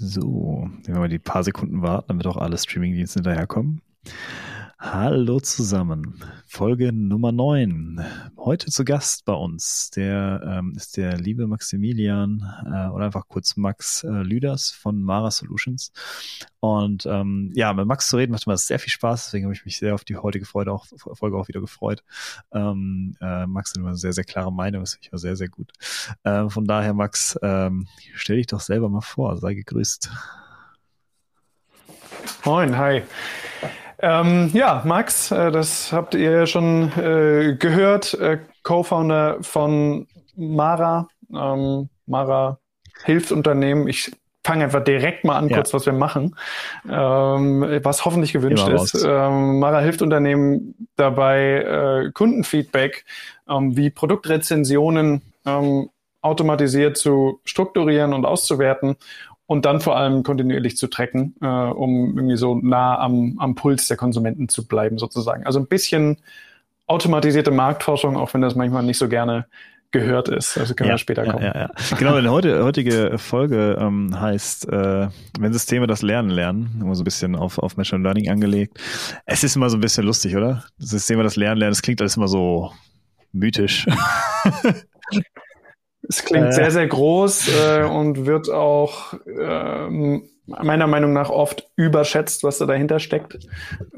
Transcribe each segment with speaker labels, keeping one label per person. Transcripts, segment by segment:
Speaker 1: So, wenn wir mal die paar Sekunden warten, damit auch alle Streamingdienste hinterherkommen. Hallo zusammen. Folge Nummer 9. Heute zu Gast bei uns, der ähm, ist der liebe Maximilian äh, oder einfach kurz Max äh, Lüders von Mara Solutions. Und ähm, ja, mit Max zu reden macht immer sehr viel Spaß, deswegen habe ich mich sehr auf die heutige Freude auch, Folge auch wieder gefreut. Ähm, äh, Max hat immer eine sehr, sehr klare Meinung, das finde ich auch sehr, sehr gut. Äh, von daher, Max, ähm, stell dich doch selber mal vor, sei gegrüßt.
Speaker 2: Moin, hi. Ähm, ja, Max, äh, das habt ihr ja schon äh, gehört, äh, Co-Founder von Mara. Ähm, Mara hilft Unternehmen. Ich fange einfach direkt mal an, ja. kurz, was wir machen, ähm, was hoffentlich gewünscht ist. Ähm, Mara hilft Unternehmen dabei, äh, Kundenfeedback ähm, wie Produktrezensionen ähm, automatisiert zu strukturieren und auszuwerten und dann vor allem kontinuierlich zu tracken, äh, um irgendwie so nah am, am Puls der Konsumenten zu bleiben, sozusagen. Also ein bisschen automatisierte Marktforschung, auch wenn das manchmal nicht so gerne gehört ist. Also können ja, wir später kommen. Ja,
Speaker 1: ja, Genau, denn heute, heutige Folge ähm, heißt, äh, wenn Systeme das Lernen lernen, immer so ein bisschen auf, auf Machine Learning angelegt. Es ist immer so ein bisschen lustig, oder? Systeme das Lernen lernen, das klingt alles immer so mythisch.
Speaker 2: Es klingt äh. sehr, sehr groß äh, und wird auch äh, meiner Meinung nach oft überschätzt, was da dahinter steckt.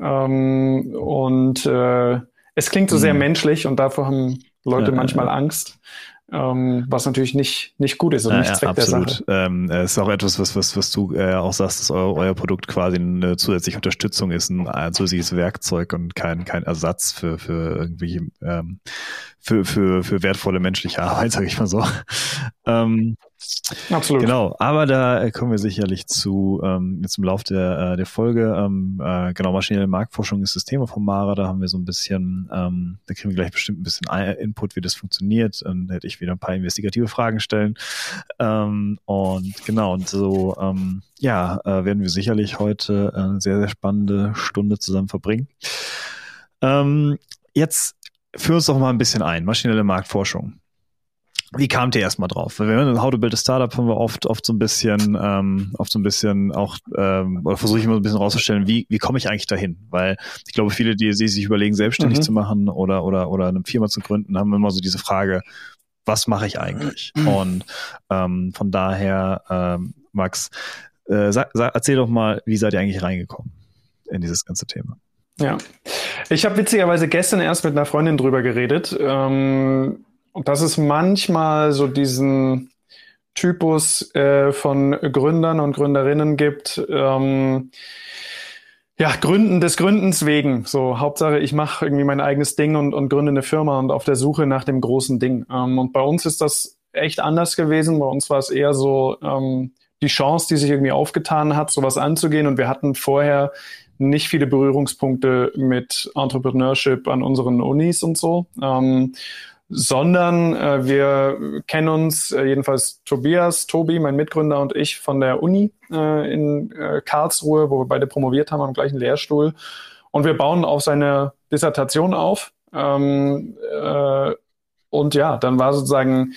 Speaker 2: Ähm, und äh, es klingt so sehr mhm. menschlich und davor haben Leute manchmal. Angst ähm, was natürlich nicht, nicht gut ist und nicht ja, Zweck absolut. der Sache.
Speaker 1: Ähm, es ist auch etwas, was, was, was du äh, auch sagst, dass euer, euer Produkt quasi eine zusätzliche Unterstützung ist, ein, ein zusätzliches Werkzeug und kein, kein Ersatz für, für irgendwelche ähm, für, für, für wertvolle menschliche Arbeit, sage ich mal so. Ähm, Absolut. Genau, aber da kommen wir sicherlich zu ähm, jetzt im Laufe der, äh, der Folge. Ähm, äh, genau, maschinelle Marktforschung ist das Thema von Mara. Da haben wir so ein bisschen, ähm, da kriegen wir gleich bestimmt ein bisschen Input, wie das funktioniert. Und da hätte ich wieder ein paar investigative Fragen stellen. Ähm, und genau, und so, ähm, ja, äh, werden wir sicherlich heute eine sehr, sehr spannende Stunde zusammen verbringen. Ähm, jetzt führ uns doch mal ein bisschen ein, maschinelle Marktforschung. Wie kamt ihr erstmal drauf? Weil wir in How to Build a Startup haben wir oft, oft so ein bisschen, ähm, oft so ein bisschen auch, ähm, oder versuche ich immer so ein bisschen rauszustellen, wie, wie komme ich eigentlich dahin? Weil ich glaube, viele, die, die sich überlegen, selbstständig mhm. zu machen oder, oder, oder eine Firma zu gründen, haben immer so diese Frage, was mache ich eigentlich? Mhm. Und ähm, von daher, ähm, Max, äh, sag, sag, erzähl doch mal, wie seid ihr eigentlich reingekommen in dieses ganze Thema?
Speaker 2: Ja, ich habe witzigerweise gestern erst mit einer Freundin drüber geredet. Ähm, und dass es manchmal so diesen Typus äh, von Gründern und Gründerinnen gibt, ähm, ja, Gründen des Gründens wegen. So, Hauptsache, ich mache irgendwie mein eigenes Ding und, und gründe eine Firma und auf der Suche nach dem großen Ding. Ähm, und bei uns ist das echt anders gewesen. Bei uns war es eher so ähm, die Chance, die sich irgendwie aufgetan hat, sowas anzugehen. Und wir hatten vorher nicht viele Berührungspunkte mit Entrepreneurship an unseren Unis und so. Ähm, sondern äh, wir kennen uns, äh, jedenfalls Tobias, Tobi, mein Mitgründer und ich von der Uni äh, in äh, Karlsruhe, wo wir beide promoviert haben am gleichen Lehrstuhl. Und wir bauen auf seine Dissertation auf. Ähm, äh, und ja, dann war sozusagen,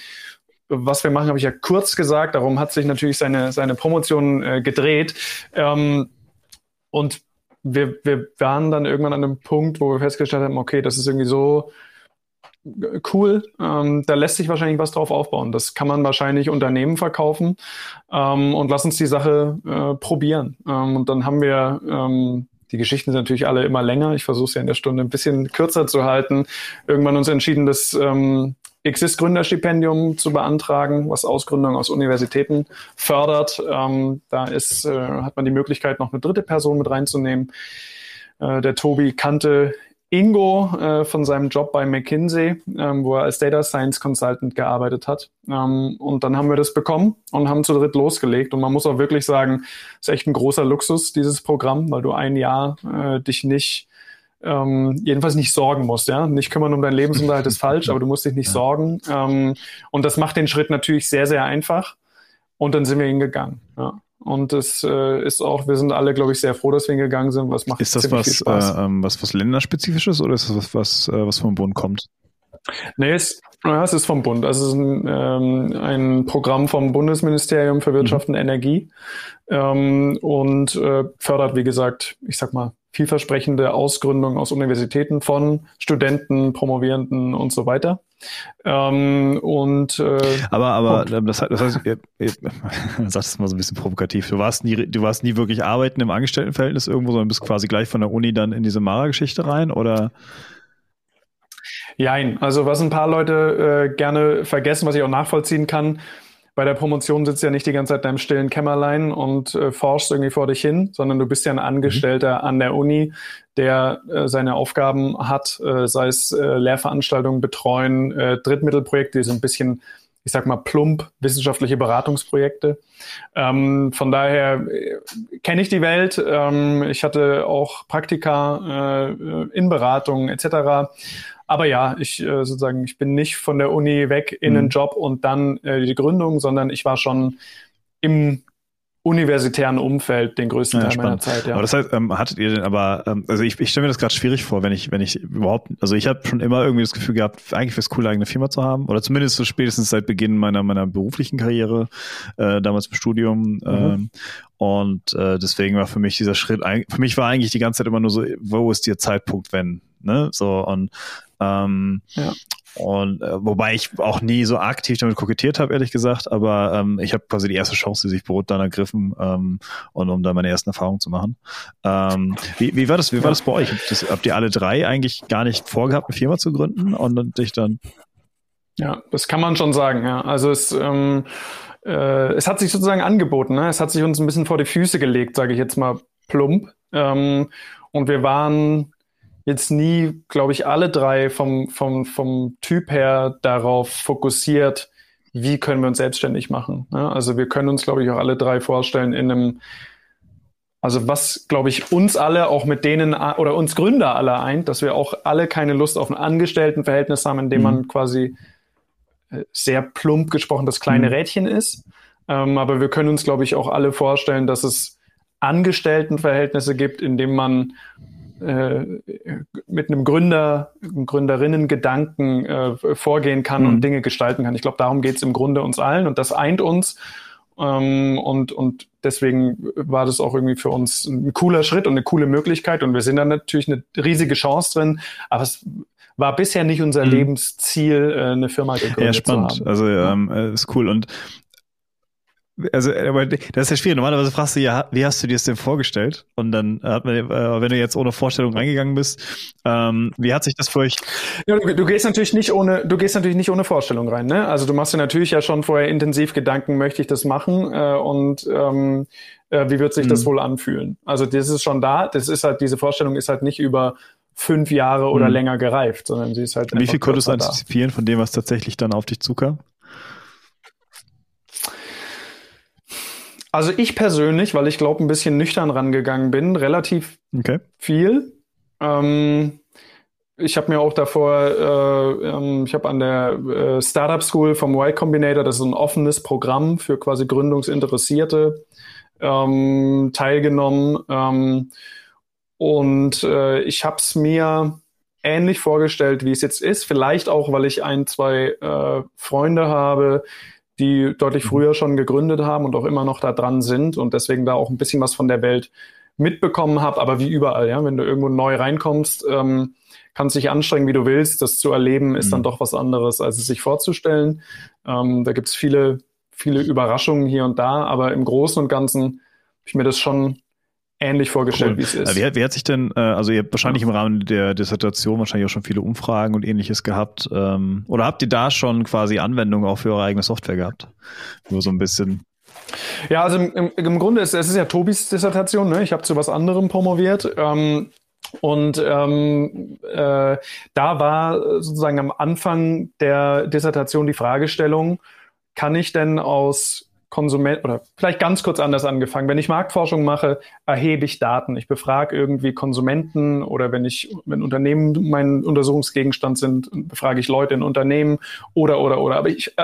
Speaker 2: was wir machen, habe ich ja kurz gesagt. Darum hat sich natürlich seine, seine Promotion äh, gedreht. Ähm, und wir, wir waren dann irgendwann an einem Punkt, wo wir festgestellt haben, okay, das ist irgendwie so cool. Ähm, da lässt sich wahrscheinlich was drauf aufbauen. Das kann man wahrscheinlich Unternehmen verkaufen ähm, und lass uns die Sache äh, probieren. Ähm, und dann haben wir ähm, die Geschichten sind natürlich alle immer länger. Ich versuche es ja in der Stunde ein bisschen kürzer zu halten. Irgendwann uns entschieden, das ähm, Exist Gründerstipendium zu beantragen, was Ausgründung aus Universitäten fördert. Ähm, da ist, äh, hat man die Möglichkeit, noch eine dritte Person mit reinzunehmen. Äh, der Tobi kannte Ingo äh, von seinem Job bei McKinsey, ähm, wo er als Data Science Consultant gearbeitet hat. Ähm, und dann haben wir das bekommen und haben zu dritt losgelegt. Und man muss auch wirklich sagen, es ist echt ein großer Luxus, dieses Programm, weil du ein Jahr äh, dich nicht ähm, jedenfalls nicht sorgen musst, ja. Nicht kümmern um deinen Lebensunterhalt ist falsch, aber du musst dich nicht ja. sorgen. Ähm, und das macht den Schritt natürlich sehr, sehr einfach. Und dann sind wir hingegangen. Ja. Und es äh, ist auch, wir sind alle, glaube ich, sehr froh, dass wir hingegangen sind. Was macht
Speaker 1: ist das was, äh, ähm, was, was länderspezifisches oder ist das was, was, äh, was vom Bund kommt?
Speaker 2: Nee, es, ja, es ist vom Bund. Also es ist ein, ähm, ein Programm vom Bundesministerium für Wirtschaft mhm. und Energie ähm, und äh, fördert, wie gesagt, ich sag mal, vielversprechende Ausgründung aus Universitäten von Studenten, Promovierenden und so weiter. Ähm, und äh,
Speaker 1: aber aber und, das, das heißt, ihr, ihr, sag es mal so ein bisschen provokativ. Du warst nie, du warst nie wirklich arbeiten im Angestelltenverhältnis irgendwo, sondern bist quasi gleich von der Uni dann in diese Mara-Geschichte rein, oder?
Speaker 2: Jein. Also was ein paar Leute äh, gerne vergessen, was ich auch nachvollziehen kann, bei der Promotion sitzt du ja nicht die ganze Zeit in deinem stillen Kämmerlein und äh, forschst irgendwie vor dich hin, sondern du bist ja ein Angestellter mhm. an der Uni, der äh, seine Aufgaben hat, äh, sei es äh, Lehrveranstaltungen betreuen, äh, Drittmittelprojekte, die so ein bisschen, ich sag mal, plump wissenschaftliche Beratungsprojekte. Ähm, von daher äh, kenne ich die Welt. Ähm, ich hatte auch Praktika äh, in Beratungen etc. Aber ja, ich äh, sozusagen, ich bin nicht von der Uni weg in mhm. einen Job und dann äh, die Gründung, sondern ich war schon im universitären Umfeld den größten ja, Teil spannend. meiner Zeit. Ja.
Speaker 1: Aber das heißt, ähm, hattet ihr denn aber, ähm, also ich, ich stelle mir das gerade schwierig vor, wenn ich, wenn ich überhaupt, also ich habe schon immer irgendwie das Gefühl gehabt, eigentlich wäre es cool, eigene Firma zu haben, oder zumindest so spätestens seit Beginn meiner meiner beruflichen Karriere, äh, damals im Studium. Mhm. Ähm, und äh, deswegen war für mich dieser Schritt, für mich war eigentlich die ganze Zeit immer nur so, wo ist der Zeitpunkt, wenn, ne? So und ähm, ja. Und äh, wobei ich auch nie so aktiv damit kokettiert habe, ehrlich gesagt, aber ähm, ich habe quasi die erste Chance, die sich bot, dann ergriffen ähm, und um da meine ersten Erfahrungen zu machen. Ähm, wie, wie war das? Wie war das bei euch? Das, habt ihr alle drei eigentlich gar nicht vorgehabt, eine Firma zu gründen und dann dich dann?
Speaker 2: Ja, das kann man schon sagen. Ja, also es ähm, äh, es hat sich sozusagen angeboten. Ne? Es hat sich uns ein bisschen vor die Füße gelegt, sage ich jetzt mal plump. Ähm, und wir waren jetzt nie, glaube ich, alle drei vom, vom, vom Typ her darauf fokussiert, wie können wir uns selbstständig machen. Ne? Also wir können uns, glaube ich, auch alle drei vorstellen in einem, also was, glaube ich, uns alle, auch mit denen oder uns Gründer alle eint, dass wir auch alle keine Lust auf ein Angestelltenverhältnis haben, in dem mhm. man quasi äh, sehr plump gesprochen das kleine mhm. Rädchen ist. Ähm, aber wir können uns, glaube ich, auch alle vorstellen, dass es Angestelltenverhältnisse gibt, in dem man äh, mit einem Gründer, Gründerinnen-Gedanken äh, vorgehen kann mhm. und Dinge gestalten kann. Ich glaube, darum geht es im Grunde uns allen und das eint uns. Ähm, und, und deswegen war das auch irgendwie für uns ein cooler Schritt und eine coole Möglichkeit. Und wir sind da natürlich eine riesige Chance drin, aber es war bisher nicht unser mhm. Lebensziel, äh, eine Firma gegründet
Speaker 1: ja, spannend. zu haben. Also ähm, äh, ist cool. Und also, aber das ist ja schwierig. Normalerweise fragst du ja, wie hast du dir das denn vorgestellt? Und dann hat man, äh, wenn du jetzt ohne Vorstellung reingegangen bist, ähm, wie hat sich das für euch?
Speaker 2: Ja, du, du, gehst natürlich nicht ohne, du gehst natürlich nicht ohne Vorstellung rein, ne? Also du machst dir natürlich ja schon vorher intensiv Gedanken, möchte ich das machen äh, und ähm, äh, wie wird sich mhm. das wohl anfühlen? Also das ist schon da. Das ist halt diese Vorstellung ist halt nicht über fünf Jahre oder mhm. länger gereift, sondern sie ist halt.
Speaker 1: Wie viel konntest du antizipieren von dem, was tatsächlich dann auf dich zukam?
Speaker 2: Also ich persönlich, weil ich glaube, ein bisschen nüchtern rangegangen bin, relativ okay. viel. Ähm, ich habe mir auch davor, äh, ähm, ich habe an der äh, Startup School vom Y Combinator, das ist ein offenes Programm für quasi Gründungsinteressierte, ähm, teilgenommen. Ähm, und äh, ich habe es mir ähnlich vorgestellt, wie es jetzt ist. Vielleicht auch, weil ich ein, zwei äh, Freunde habe, die deutlich mhm. früher schon gegründet haben und auch immer noch da dran sind und deswegen da auch ein bisschen was von der Welt mitbekommen habe. Aber wie überall, ja, wenn du irgendwo neu reinkommst, ähm, kannst dich anstrengen, wie du willst. Das zu erleben ist mhm. dann doch was anderes, als es sich vorzustellen. Ähm, da gibt's viele, viele Überraschungen hier und da, aber im Großen und Ganzen habe ich mir das schon ähnlich vorgestellt, cool. wie es ist.
Speaker 1: Wie hat, wie hat sich denn, äh, also ihr habt wahrscheinlich im Rahmen der Dissertation wahrscheinlich auch schon viele Umfragen und ähnliches gehabt. Ähm, oder habt ihr da schon quasi Anwendungen auch für eure eigene Software gehabt? Nur so ein bisschen.
Speaker 2: Ja, also im, im Grunde ist es ist ja Tobis Dissertation, ne? Ich habe zu was anderem promoviert. Ähm, und ähm, äh, da war sozusagen am Anfang der Dissertation die Fragestellung, kann ich denn aus Konsument oder vielleicht ganz kurz anders angefangen. Wenn ich Marktforschung mache, erhebe ich Daten. Ich befrage irgendwie Konsumenten oder wenn ich, wenn Unternehmen mein Untersuchungsgegenstand sind, befrage ich Leute in Unternehmen oder oder oder. Aber ich äh,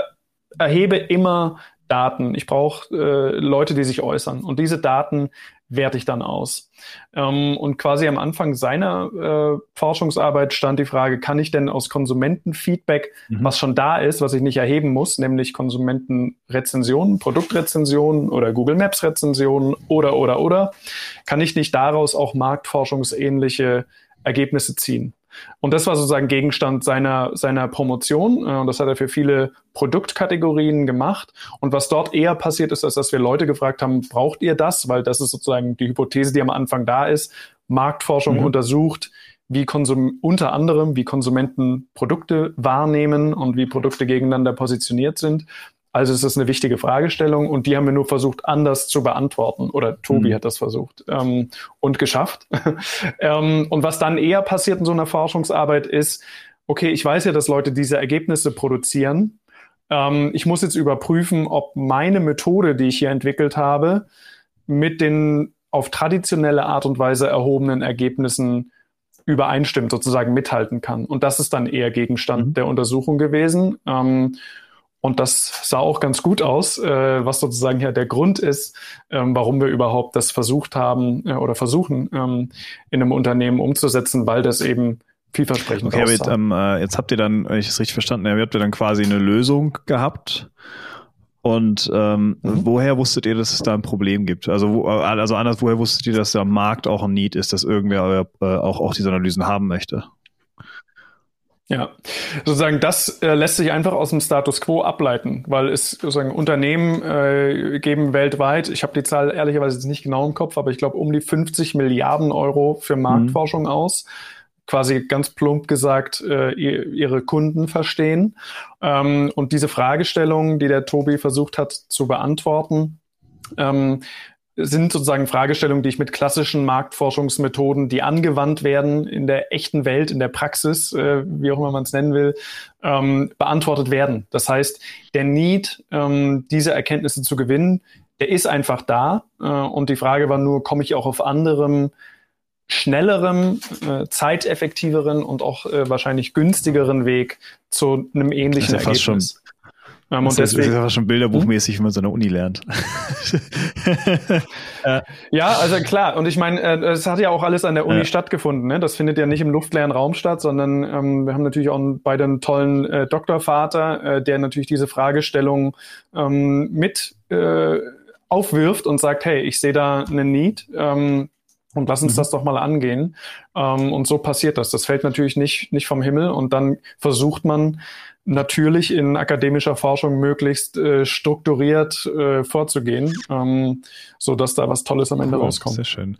Speaker 2: erhebe immer Daten. Ich brauche äh, Leute, die sich äußern. Und diese Daten werte ich dann aus? Ähm, und quasi am Anfang seiner äh, Forschungsarbeit stand die Frage, kann ich denn aus Konsumentenfeedback, mhm. was schon da ist, was ich nicht erheben muss, nämlich Konsumentenrezensionen, Produktrezensionen oder Google Maps Rezensionen oder, oder, oder, kann ich nicht daraus auch marktforschungsähnliche Ergebnisse ziehen? Und das war sozusagen Gegenstand seiner, seiner Promotion. Äh, und das hat er für viele Produktkategorien gemacht. Und was dort eher passiert ist, ist, dass wir Leute gefragt haben, braucht ihr das? Weil das ist sozusagen die Hypothese, die am Anfang da ist. Marktforschung mhm. untersucht, wie Konsum unter anderem, wie Konsumenten Produkte wahrnehmen und wie Produkte gegeneinander positioniert sind. Also es ist eine wichtige Fragestellung und die haben wir nur versucht, anders zu beantworten. Oder Tobi mhm. hat das versucht ähm, und geschafft. ähm, und was dann eher passiert in so einer Forschungsarbeit ist, okay, ich weiß ja, dass Leute diese Ergebnisse produzieren. Ähm, ich muss jetzt überprüfen, ob meine Methode, die ich hier entwickelt habe, mit den auf traditionelle Art und Weise erhobenen Ergebnissen übereinstimmt, sozusagen mithalten kann. Und das ist dann eher Gegenstand mhm. der Untersuchung gewesen. Ähm, und das sah auch ganz gut aus, äh, was sozusagen ja der Grund ist, ähm, warum wir überhaupt das versucht haben äh, oder versuchen ähm, in einem Unternehmen umzusetzen, weil das eben vielversprechend
Speaker 1: okay, aussah. Jetzt, ähm, äh, jetzt habt ihr dann, wenn ich es richtig verstanden habe, habt ihr dann quasi eine Lösung gehabt. Und ähm, mhm. woher wusstet ihr, dass es da ein Problem gibt? Also, wo, also anders, woher wusstet ihr, dass der Markt auch ein Need ist, dass irgendwer äh, auch, auch diese Analysen haben möchte?
Speaker 2: Ja, sozusagen das äh, lässt sich einfach aus dem Status quo ableiten, weil es sozusagen Unternehmen äh, geben weltweit, ich habe die Zahl ehrlicherweise jetzt nicht genau im Kopf, aber ich glaube um die 50 Milliarden Euro für mhm. Marktforschung mhm. aus. Quasi ganz plump gesagt, äh, ihre Kunden verstehen. Ähm, und diese Fragestellung, die der Tobi versucht hat zu beantworten, ähm, sind sozusagen Fragestellungen, die ich mit klassischen Marktforschungsmethoden, die angewandt werden in der echten Welt, in der Praxis, äh, wie auch immer man es nennen will, ähm, beantwortet werden. Das heißt, der Need, ähm, diese Erkenntnisse zu gewinnen, der ist einfach da. Äh, und die Frage war nur, komme ich auch auf anderem, schnellerem, äh, zeiteffektiveren und auch äh, wahrscheinlich günstigeren Weg zu einem ähnlichen
Speaker 1: Ergebnis. Ähm, das, und deswegen, ist aber schon bilderbuchmäßig, hm? wie man so eine Uni lernt.
Speaker 2: ja, also klar. Und ich meine, äh, es hat ja auch alles an der Uni ja. stattgefunden. Ne? Das findet ja nicht im luftleeren Raum statt, sondern ähm, wir haben natürlich auch beide einen tollen äh, Doktorvater, äh, der natürlich diese Fragestellung ähm, mit äh, aufwirft und sagt, hey, ich sehe da einen Need. Ähm, und lass uns mhm. das doch mal angehen. Ähm, und so passiert das. Das fällt natürlich nicht, nicht vom Himmel. Und dann versucht man natürlich in akademischer Forschung möglichst äh, strukturiert äh, vorzugehen, ähm, so dass da was Tolles am Ende cool, rauskommt.
Speaker 1: Sehr schön.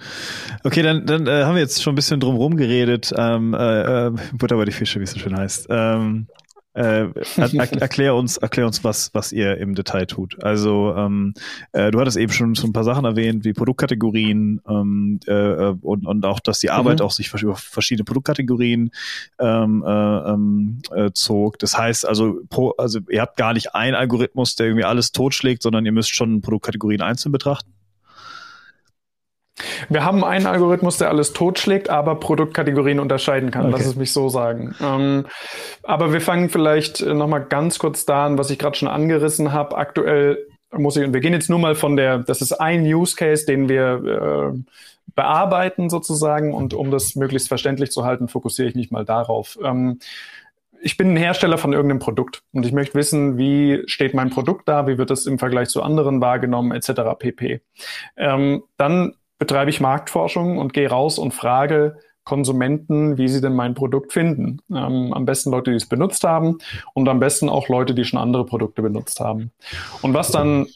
Speaker 1: Okay, dann, dann äh, haben wir jetzt schon ein bisschen drum geredet. Ähm, äh, äh, Butter bei die Fische, wie es so schön heißt. Ähm, äh, er, erklär uns, erklär uns, was, was ihr im Detail tut. Also ähm, äh, du hattest eben schon so ein paar Sachen erwähnt, wie Produktkategorien ähm, äh, äh und, und auch, dass die Arbeit mhm. auch sich über verschiedene Produktkategorien ähm, äh, ähm, äh, zog. Das heißt also, pro, also ihr habt gar nicht einen Algorithmus, der irgendwie alles totschlägt, sondern ihr müsst schon Produktkategorien einzeln betrachten.
Speaker 2: Wir haben einen Algorithmus, der alles totschlägt, aber Produktkategorien unterscheiden kann. Okay. Lass es mich so sagen. Ähm, aber wir fangen vielleicht äh, nochmal ganz kurz da an, was ich gerade schon angerissen habe. Aktuell muss ich, und wir gehen jetzt nur mal von der, das ist ein Use Case, den wir äh, bearbeiten sozusagen. Und um das möglichst verständlich zu halten, fokussiere ich mich mal darauf. Ähm, ich bin ein Hersteller von irgendeinem Produkt und ich möchte wissen, wie steht mein Produkt da, wie wird es im Vergleich zu anderen wahrgenommen, etc. pp. Ähm, dann betreibe ich Marktforschung und gehe raus und frage Konsumenten, wie sie denn mein Produkt finden. Ähm, am besten Leute, die es benutzt haben und am besten auch Leute, die schon andere Produkte benutzt haben. Und was dann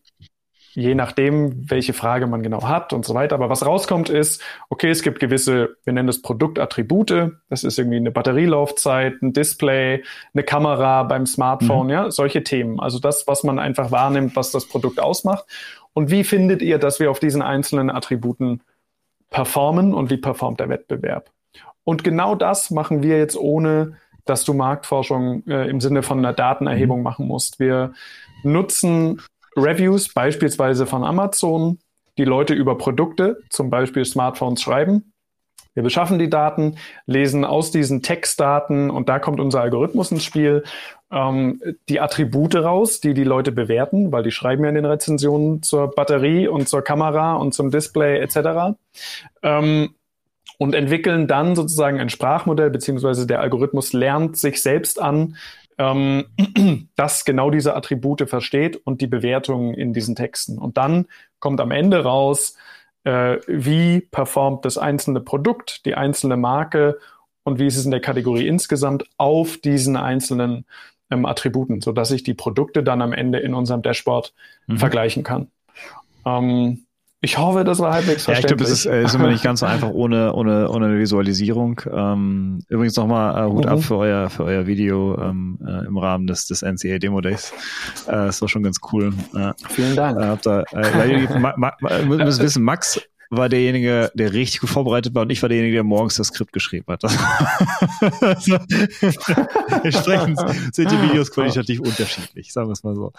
Speaker 2: je nachdem, welche Frage man genau hat und so weiter. Aber was rauskommt ist, okay, es gibt gewisse, wir nennen das Produktattribute. Das ist irgendwie eine Batterielaufzeit, ein Display, eine Kamera beim Smartphone, mhm. ja, solche Themen. Also das, was man einfach wahrnimmt, was das Produkt ausmacht. Und wie findet ihr, dass wir auf diesen einzelnen Attributen performen und wie performt der Wettbewerb? Und genau das machen wir jetzt ohne, dass du Marktforschung äh, im Sinne von einer Datenerhebung mhm. machen musst. Wir nutzen Reviews beispielsweise von Amazon, die Leute über Produkte, zum Beispiel Smartphones, schreiben. Wir beschaffen die Daten, lesen aus diesen Textdaten und da kommt unser Algorithmus ins Spiel, ähm, die Attribute raus, die die Leute bewerten, weil die schreiben ja in den Rezensionen zur Batterie und zur Kamera und zum Display etc. Ähm, und entwickeln dann sozusagen ein Sprachmodell, beziehungsweise der Algorithmus lernt sich selbst an, ähm, das genau diese Attribute versteht und die Bewertungen in diesen Texten. Und dann kommt am Ende raus, äh, wie performt das einzelne Produkt, die einzelne Marke und wie ist es in der Kategorie insgesamt auf diesen einzelnen ähm, Attributen, sodass ich die Produkte dann am Ende in unserem Dashboard mhm. vergleichen kann. Ähm, ich hoffe, das war halbwegs
Speaker 1: verständlich. Ja, ich glaube, das ist, äh, ist immer nicht ganz so einfach ohne, ohne, ohne eine Visualisierung. Ähm, übrigens nochmal äh, Hut mhm. ab für euer, für euer Video ähm, äh, im Rahmen des, des NCA Demo Days. Äh, das war schon ganz cool.
Speaker 2: Äh, Vielen Dank. Äh,
Speaker 1: habt da, äh, ma, ma, müssen wissen, Max war derjenige, der richtig gut vorbereitet war und ich war derjenige, der morgens das Skript geschrieben hat. also, entsprechend sind die Videos qualitativ unterschiedlich, sagen wir es mal so.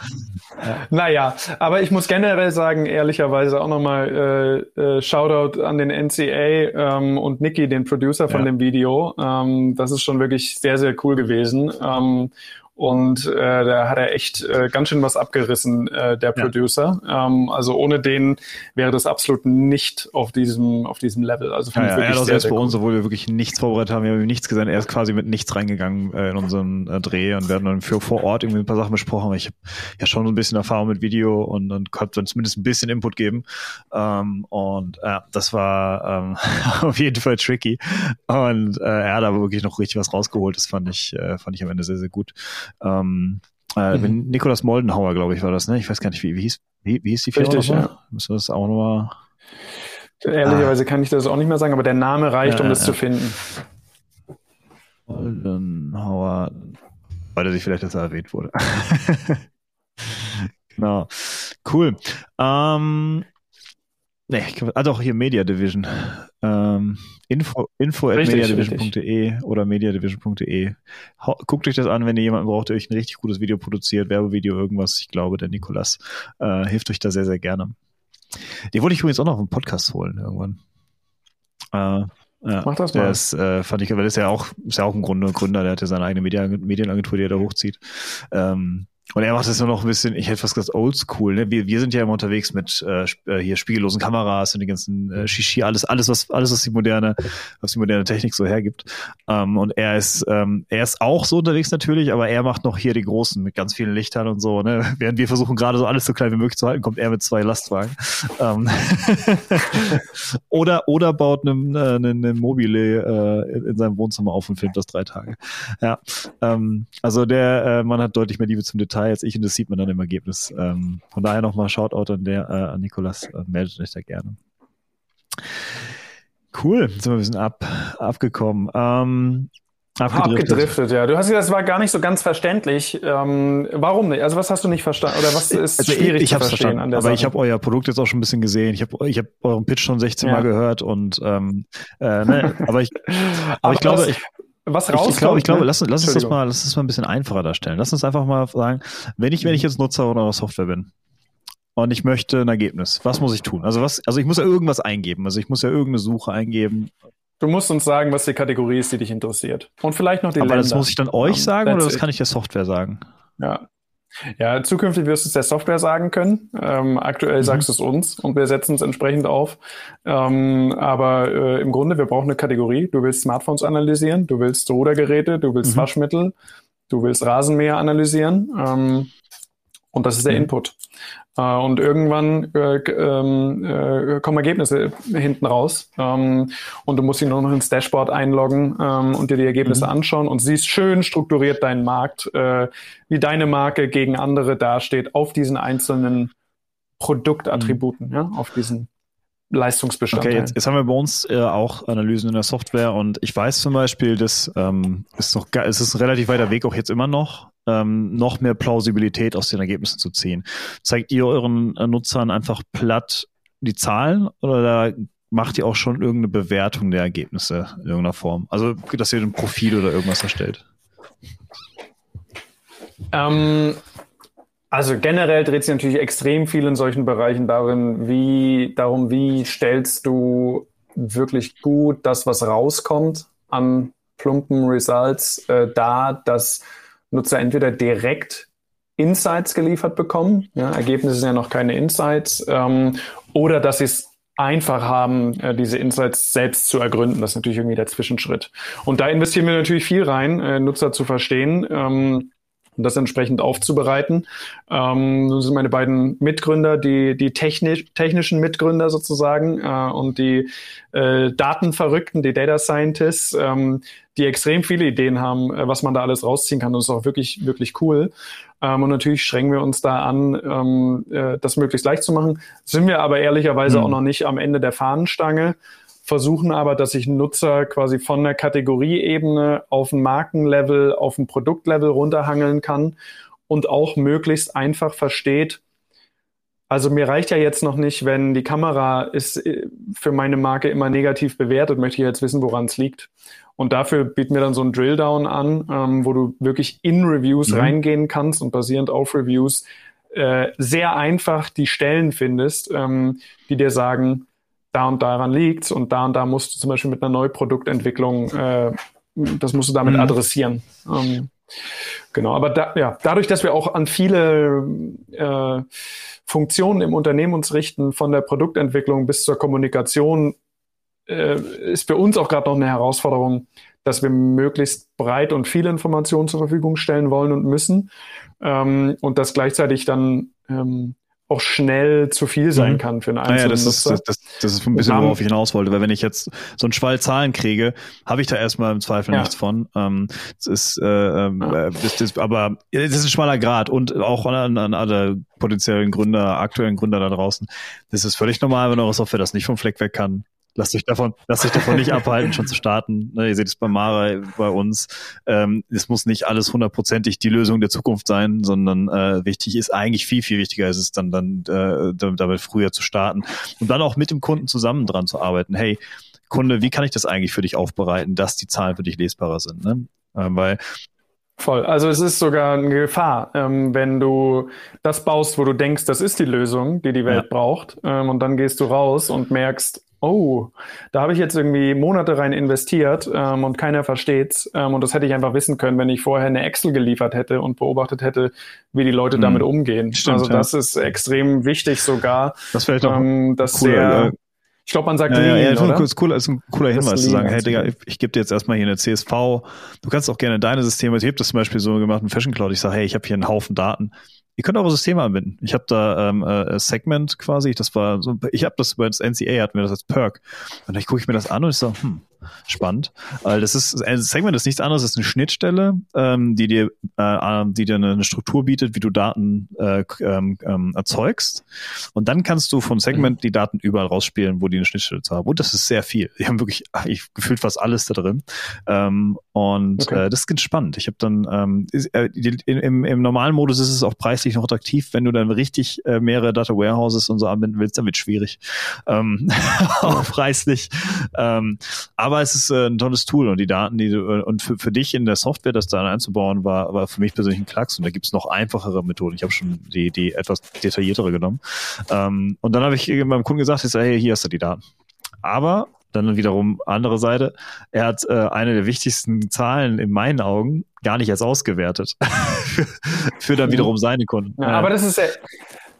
Speaker 2: Ja. Naja, aber ich muss generell sagen, ehrlicherweise auch nochmal äh, äh, Shoutout an den NCA ähm, und Nicky, den Producer von ja. dem Video. Ähm, das ist schon wirklich sehr, sehr cool gewesen. Ähm, und äh, da hat er echt äh, ganz schön was abgerissen, äh, der Producer. Ja. Ähm, also ohne den wäre das absolut nicht auf diesem, auf diesem Level. Also
Speaker 1: ja, ja, er hat sehr, sehr bei uns, obwohl wir wirklich nichts vorbereitet haben, wir haben nichts gesehen. Er ist quasi mit nichts reingegangen äh, in unseren äh, Dreh und wir haben dann für vor Ort irgendwie ein paar Sachen besprochen. Ich habe ja schon so ein bisschen Erfahrung mit Video und, und konnte dann zumindest ein bisschen Input geben. Ähm, und ja, äh, das war ähm, auf jeden Fall tricky. Und äh, er hat aber wirklich noch richtig was rausgeholt. Das fand ich, äh, fand ich am Ende sehr, sehr gut. Ähm, äh, mhm. Nikolaus Moldenhauer, glaube ich, war das, ne? Ich weiß gar nicht, wie, wie hieß, wie, wie hieß die Firma Richtig, ja. Müssen wir das auch nochmal.
Speaker 2: Ehrlicherweise ah. kann ich das auch nicht mehr sagen, aber der Name reicht, ja, um das ja. zu finden.
Speaker 1: Moldenhauer, weil er sich vielleicht, dass er erwähnt wurde. genau. Cool. Ähm, Nee, ah doch, hier Media Division. Ähm, info info at mediadivision.de oder mediadivision.de. Guckt euch das an, wenn ihr jemanden braucht, der euch ein richtig gutes Video produziert, Werbevideo, irgendwas. Ich glaube, der Nikolas äh, hilft euch da sehr, sehr gerne. Den wollte ich übrigens auch noch einen Podcast holen irgendwann. Äh, ja, Mach das mal. Ist, äh, fand ich, weil das ist ja auch, ist ja auch im Grunde Gründer, der hat ja seine eigene Medienagentur, die er da hochzieht. Ähm, und er macht es nur noch ein bisschen, ich hätte fast gesagt, oldschool. Ne? Wir, wir sind ja immer unterwegs mit äh, äh, hier spiegellosen Kameras und die ganzen äh, Shishi, alles, alles, was, alles, was die moderne, was die moderne Technik so hergibt. Ähm, und er ist, ähm, er ist auch so unterwegs natürlich, aber er macht noch hier die großen mit ganz vielen Lichtern und so. Ne? Während wir versuchen gerade so alles so klein wie möglich zu halten, kommt er mit zwei Lastwagen. Ähm oder oder baut äh, eine, eine Mobile äh, in seinem Wohnzimmer auf und filmt das drei Tage. Ja, ähm, also der äh, Mann hat deutlich mehr Liebe zum Detail als ich und das sieht man dann im Ergebnis. Ähm, von daher nochmal Shoutout an, der, äh, an Nikolas, äh, meldet euch da gerne. Cool, jetzt sind wir ein bisschen ab, abgekommen. Ähm,
Speaker 2: Abgedriftet. abgedriftet. ja. Du hast gesagt, das war gar nicht so ganz verständlich. Ähm, warum nicht? Also was hast du nicht verstanden? Oder was ist also schwierig
Speaker 1: ich, ich
Speaker 2: zu verstehen
Speaker 1: verstanden, an der Aber Sache? ich habe euer Produkt jetzt auch schon ein bisschen gesehen. Ich habe ich hab euren Pitch schon 16 ja. Mal gehört und ähm, äh, ne, aber ich, aber, aber ich glaube, ich,
Speaker 2: was rauskommt.
Speaker 1: Ich, glaube, ich glaube, ne? lass, lass uns das mal, lass uns mal ein bisschen einfacher darstellen. Lass uns einfach mal sagen, wenn ich, wenn ich jetzt Nutzer oder Software bin und ich möchte ein Ergebnis, was muss ich tun? Also was, also ich muss ja irgendwas eingeben. Also ich muss ja irgendeine Suche eingeben.
Speaker 2: Du musst uns sagen, was die Kategorie ist, die dich interessiert. Und vielleicht noch die
Speaker 1: Aber
Speaker 2: Länder.
Speaker 1: das muss ich dann euch sagen um, oder das kann ich der Software sagen?
Speaker 2: Ja. Ja, zukünftig wirst du es der Software sagen können. Ähm, aktuell mhm. sagst du es uns und wir setzen es entsprechend auf. Ähm, aber äh, im Grunde, wir brauchen eine Kategorie. Du willst Smartphones analysieren, du willst Rudergeräte, du willst mhm. Waschmittel, du willst Rasenmäher analysieren. Ähm, und das ist der mhm. Input. Äh, und irgendwann äh, ähm, äh, kommen Ergebnisse hinten raus. Ähm, und du musst sie nur noch ins Dashboard einloggen ähm, und dir die Ergebnisse mhm. anschauen und siehst schön strukturiert deinen Markt, äh, wie deine Marke gegen andere dasteht auf diesen einzelnen Produktattributen, mhm. ja, auf diesen Leistungsbestandteil.
Speaker 1: Okay, jetzt, jetzt haben wir bei uns äh, auch Analysen in der Software und ich weiß zum Beispiel, dass ähm, ist noch, es ist ein relativ weiter Weg auch jetzt immer noch, ähm, noch mehr Plausibilität aus den Ergebnissen zu ziehen. Zeigt ihr euren äh, Nutzern einfach platt die Zahlen oder macht ihr auch schon irgendeine Bewertung der Ergebnisse in irgendeiner Form? Also, dass ihr ein Profil oder irgendwas erstellt?
Speaker 2: Ähm, also generell dreht sich natürlich extrem viel in solchen Bereichen darin, wie, darum, wie stellst du wirklich gut das, was rauskommt an plumpen Results, äh, da, dass Nutzer entweder direkt Insights geliefert bekommen, ja, Ergebnisse sind ja noch keine Insights, ähm, oder dass sie es einfach haben, äh, diese Insights selbst zu ergründen. Das ist natürlich irgendwie der Zwischenschritt. Und da investieren wir natürlich viel rein, äh, Nutzer zu verstehen. Ähm, und das entsprechend aufzubereiten. Ähm, das sind meine beiden Mitgründer, die, die technisch, technischen Mitgründer sozusagen äh, und die äh, Datenverrückten, die Data Scientists, ähm, die extrem viele Ideen haben, äh, was man da alles rausziehen kann. Und das ist auch wirklich, wirklich cool. Ähm, und natürlich strengen wir uns da an, ähm, äh, das möglichst leicht zu machen. Sind wir aber ehrlicherweise mhm. auch noch nicht am Ende der Fahnenstange versuchen aber, dass sich Nutzer quasi von der Kategorieebene auf ein Markenlevel, auf ein Produktlevel runterhangeln kann und auch möglichst einfach versteht, also mir reicht ja jetzt noch nicht, wenn die Kamera ist äh, für meine Marke immer negativ bewertet, möchte ich jetzt wissen, woran es liegt. Und dafür bieten wir dann so einen Drilldown an, ähm, wo du wirklich in Reviews mhm. reingehen kannst und basierend auf Reviews äh, sehr einfach die Stellen findest, ähm, die dir sagen, da und daran liegt und da und da musst du zum Beispiel mit einer Neuproduktentwicklung, äh, das musst du damit mhm. adressieren. Ähm, genau, aber da, ja, dadurch, dass wir auch an viele äh, Funktionen im Unternehmen uns richten, von der Produktentwicklung bis zur Kommunikation, äh, ist für uns auch gerade noch eine Herausforderung, dass wir möglichst breit und viele Informationen zur Verfügung stellen wollen und müssen ähm, und das gleichzeitig dann ähm, auch schnell zu viel sein mhm. kann für einen einzelnen naja,
Speaker 1: das
Speaker 2: Nutzer.
Speaker 1: Ist, das, das ist ein bisschen, worauf ich hinaus wollte, weil wenn ich jetzt so einen Schwall Zahlen kriege, habe ich da erstmal im Zweifel ja. nichts von. Ähm, das ist, äh, ähm, ja. das, das, aber das ist ein schmaler Grad und auch an, an alle potenziellen Gründer, aktuellen Gründer da draußen. Das ist völlig normal, wenn eure Software das nicht vom Fleck weg kann. Lasst euch davon, lasst euch davon nicht abhalten, schon zu starten. Ne, ihr seht es bei Mara, bei uns. Ähm, es muss nicht alles hundertprozentig die Lösung der Zukunft sein, sondern äh, wichtig ist eigentlich viel, viel wichtiger ist es dann, dann äh, damit früher zu starten und dann auch mit dem Kunden zusammen dran zu arbeiten. Hey, Kunde, wie kann ich das eigentlich für dich aufbereiten, dass die Zahlen für dich lesbarer sind? Ne? Äh, weil
Speaker 2: Voll. Also es ist sogar eine Gefahr, ähm, wenn du das baust, wo du denkst, das ist die Lösung, die die Welt ja. braucht, ähm, und dann gehst du raus und merkst, oh, da habe ich jetzt irgendwie Monate rein investiert ähm, und keiner versteht's. Ähm, und das hätte ich einfach wissen können, wenn ich vorher eine Excel geliefert hätte und beobachtet hätte, wie die Leute hm. damit umgehen. Stimmt, also das ja. ist extrem wichtig sogar.
Speaker 1: Das wäre doch ähm,
Speaker 2: dass cool, der, ich glaube, man sagt
Speaker 1: ja, Lean, ja, ja, oder? Ist, cool, ist ein cooler Hinweis zu sagen, hey Digga, ich, ich gebe dir jetzt erstmal hier eine CSV. Du kannst auch gerne deine Systeme, ich habe das zum Beispiel so gemacht in Fashion Cloud, ich sage, hey, ich habe hier einen Haufen Daten Ihr könnt eure Systeme anbinden. Ich habe da ähm, äh, Segment quasi, das war so, ich habe das über das NCA, hatten wir das als Perk. Und dann gucke ich mir das an und ich so, hm, spannend. Weil das ist, ein Segment ist nichts anderes als eine Schnittstelle, ähm, die dir, äh, die dir eine Struktur bietet, wie du Daten äh, ähm, ähm, erzeugst. Und dann kannst du vom Segment die Daten überall rausspielen, wo die eine Schnittstelle zu haben. Und das ist sehr viel. Die haben wirklich, ach, ich gefühlt fast alles da drin. Ähm, und okay. äh, das ist ganz spannend. Ich habe dann ähm, äh, im, im normalen Modus ist es auch preislich noch attraktiv. Wenn du dann richtig äh, mehrere Data Warehouses und so anbinden willst, dann wird schwierig. Ähm, auch preislich. Ähm, aber es ist äh, ein tolles Tool und die Daten, die du, äh, und für, für dich in der Software das da einzubauen, war, war für mich persönlich ein Klacks und da gibt es noch einfachere Methoden. Ich habe schon die, die etwas detailliertere genommen. Ähm, und dann habe ich meinem Kunden gesagt, ich hey, hier hast du die Daten. Aber dann wiederum andere Seite. Er hat äh, eine der wichtigsten Zahlen in meinen Augen gar nicht als ausgewertet. für, für dann wiederum seine Kunden.
Speaker 2: Ja, aber das ist ja,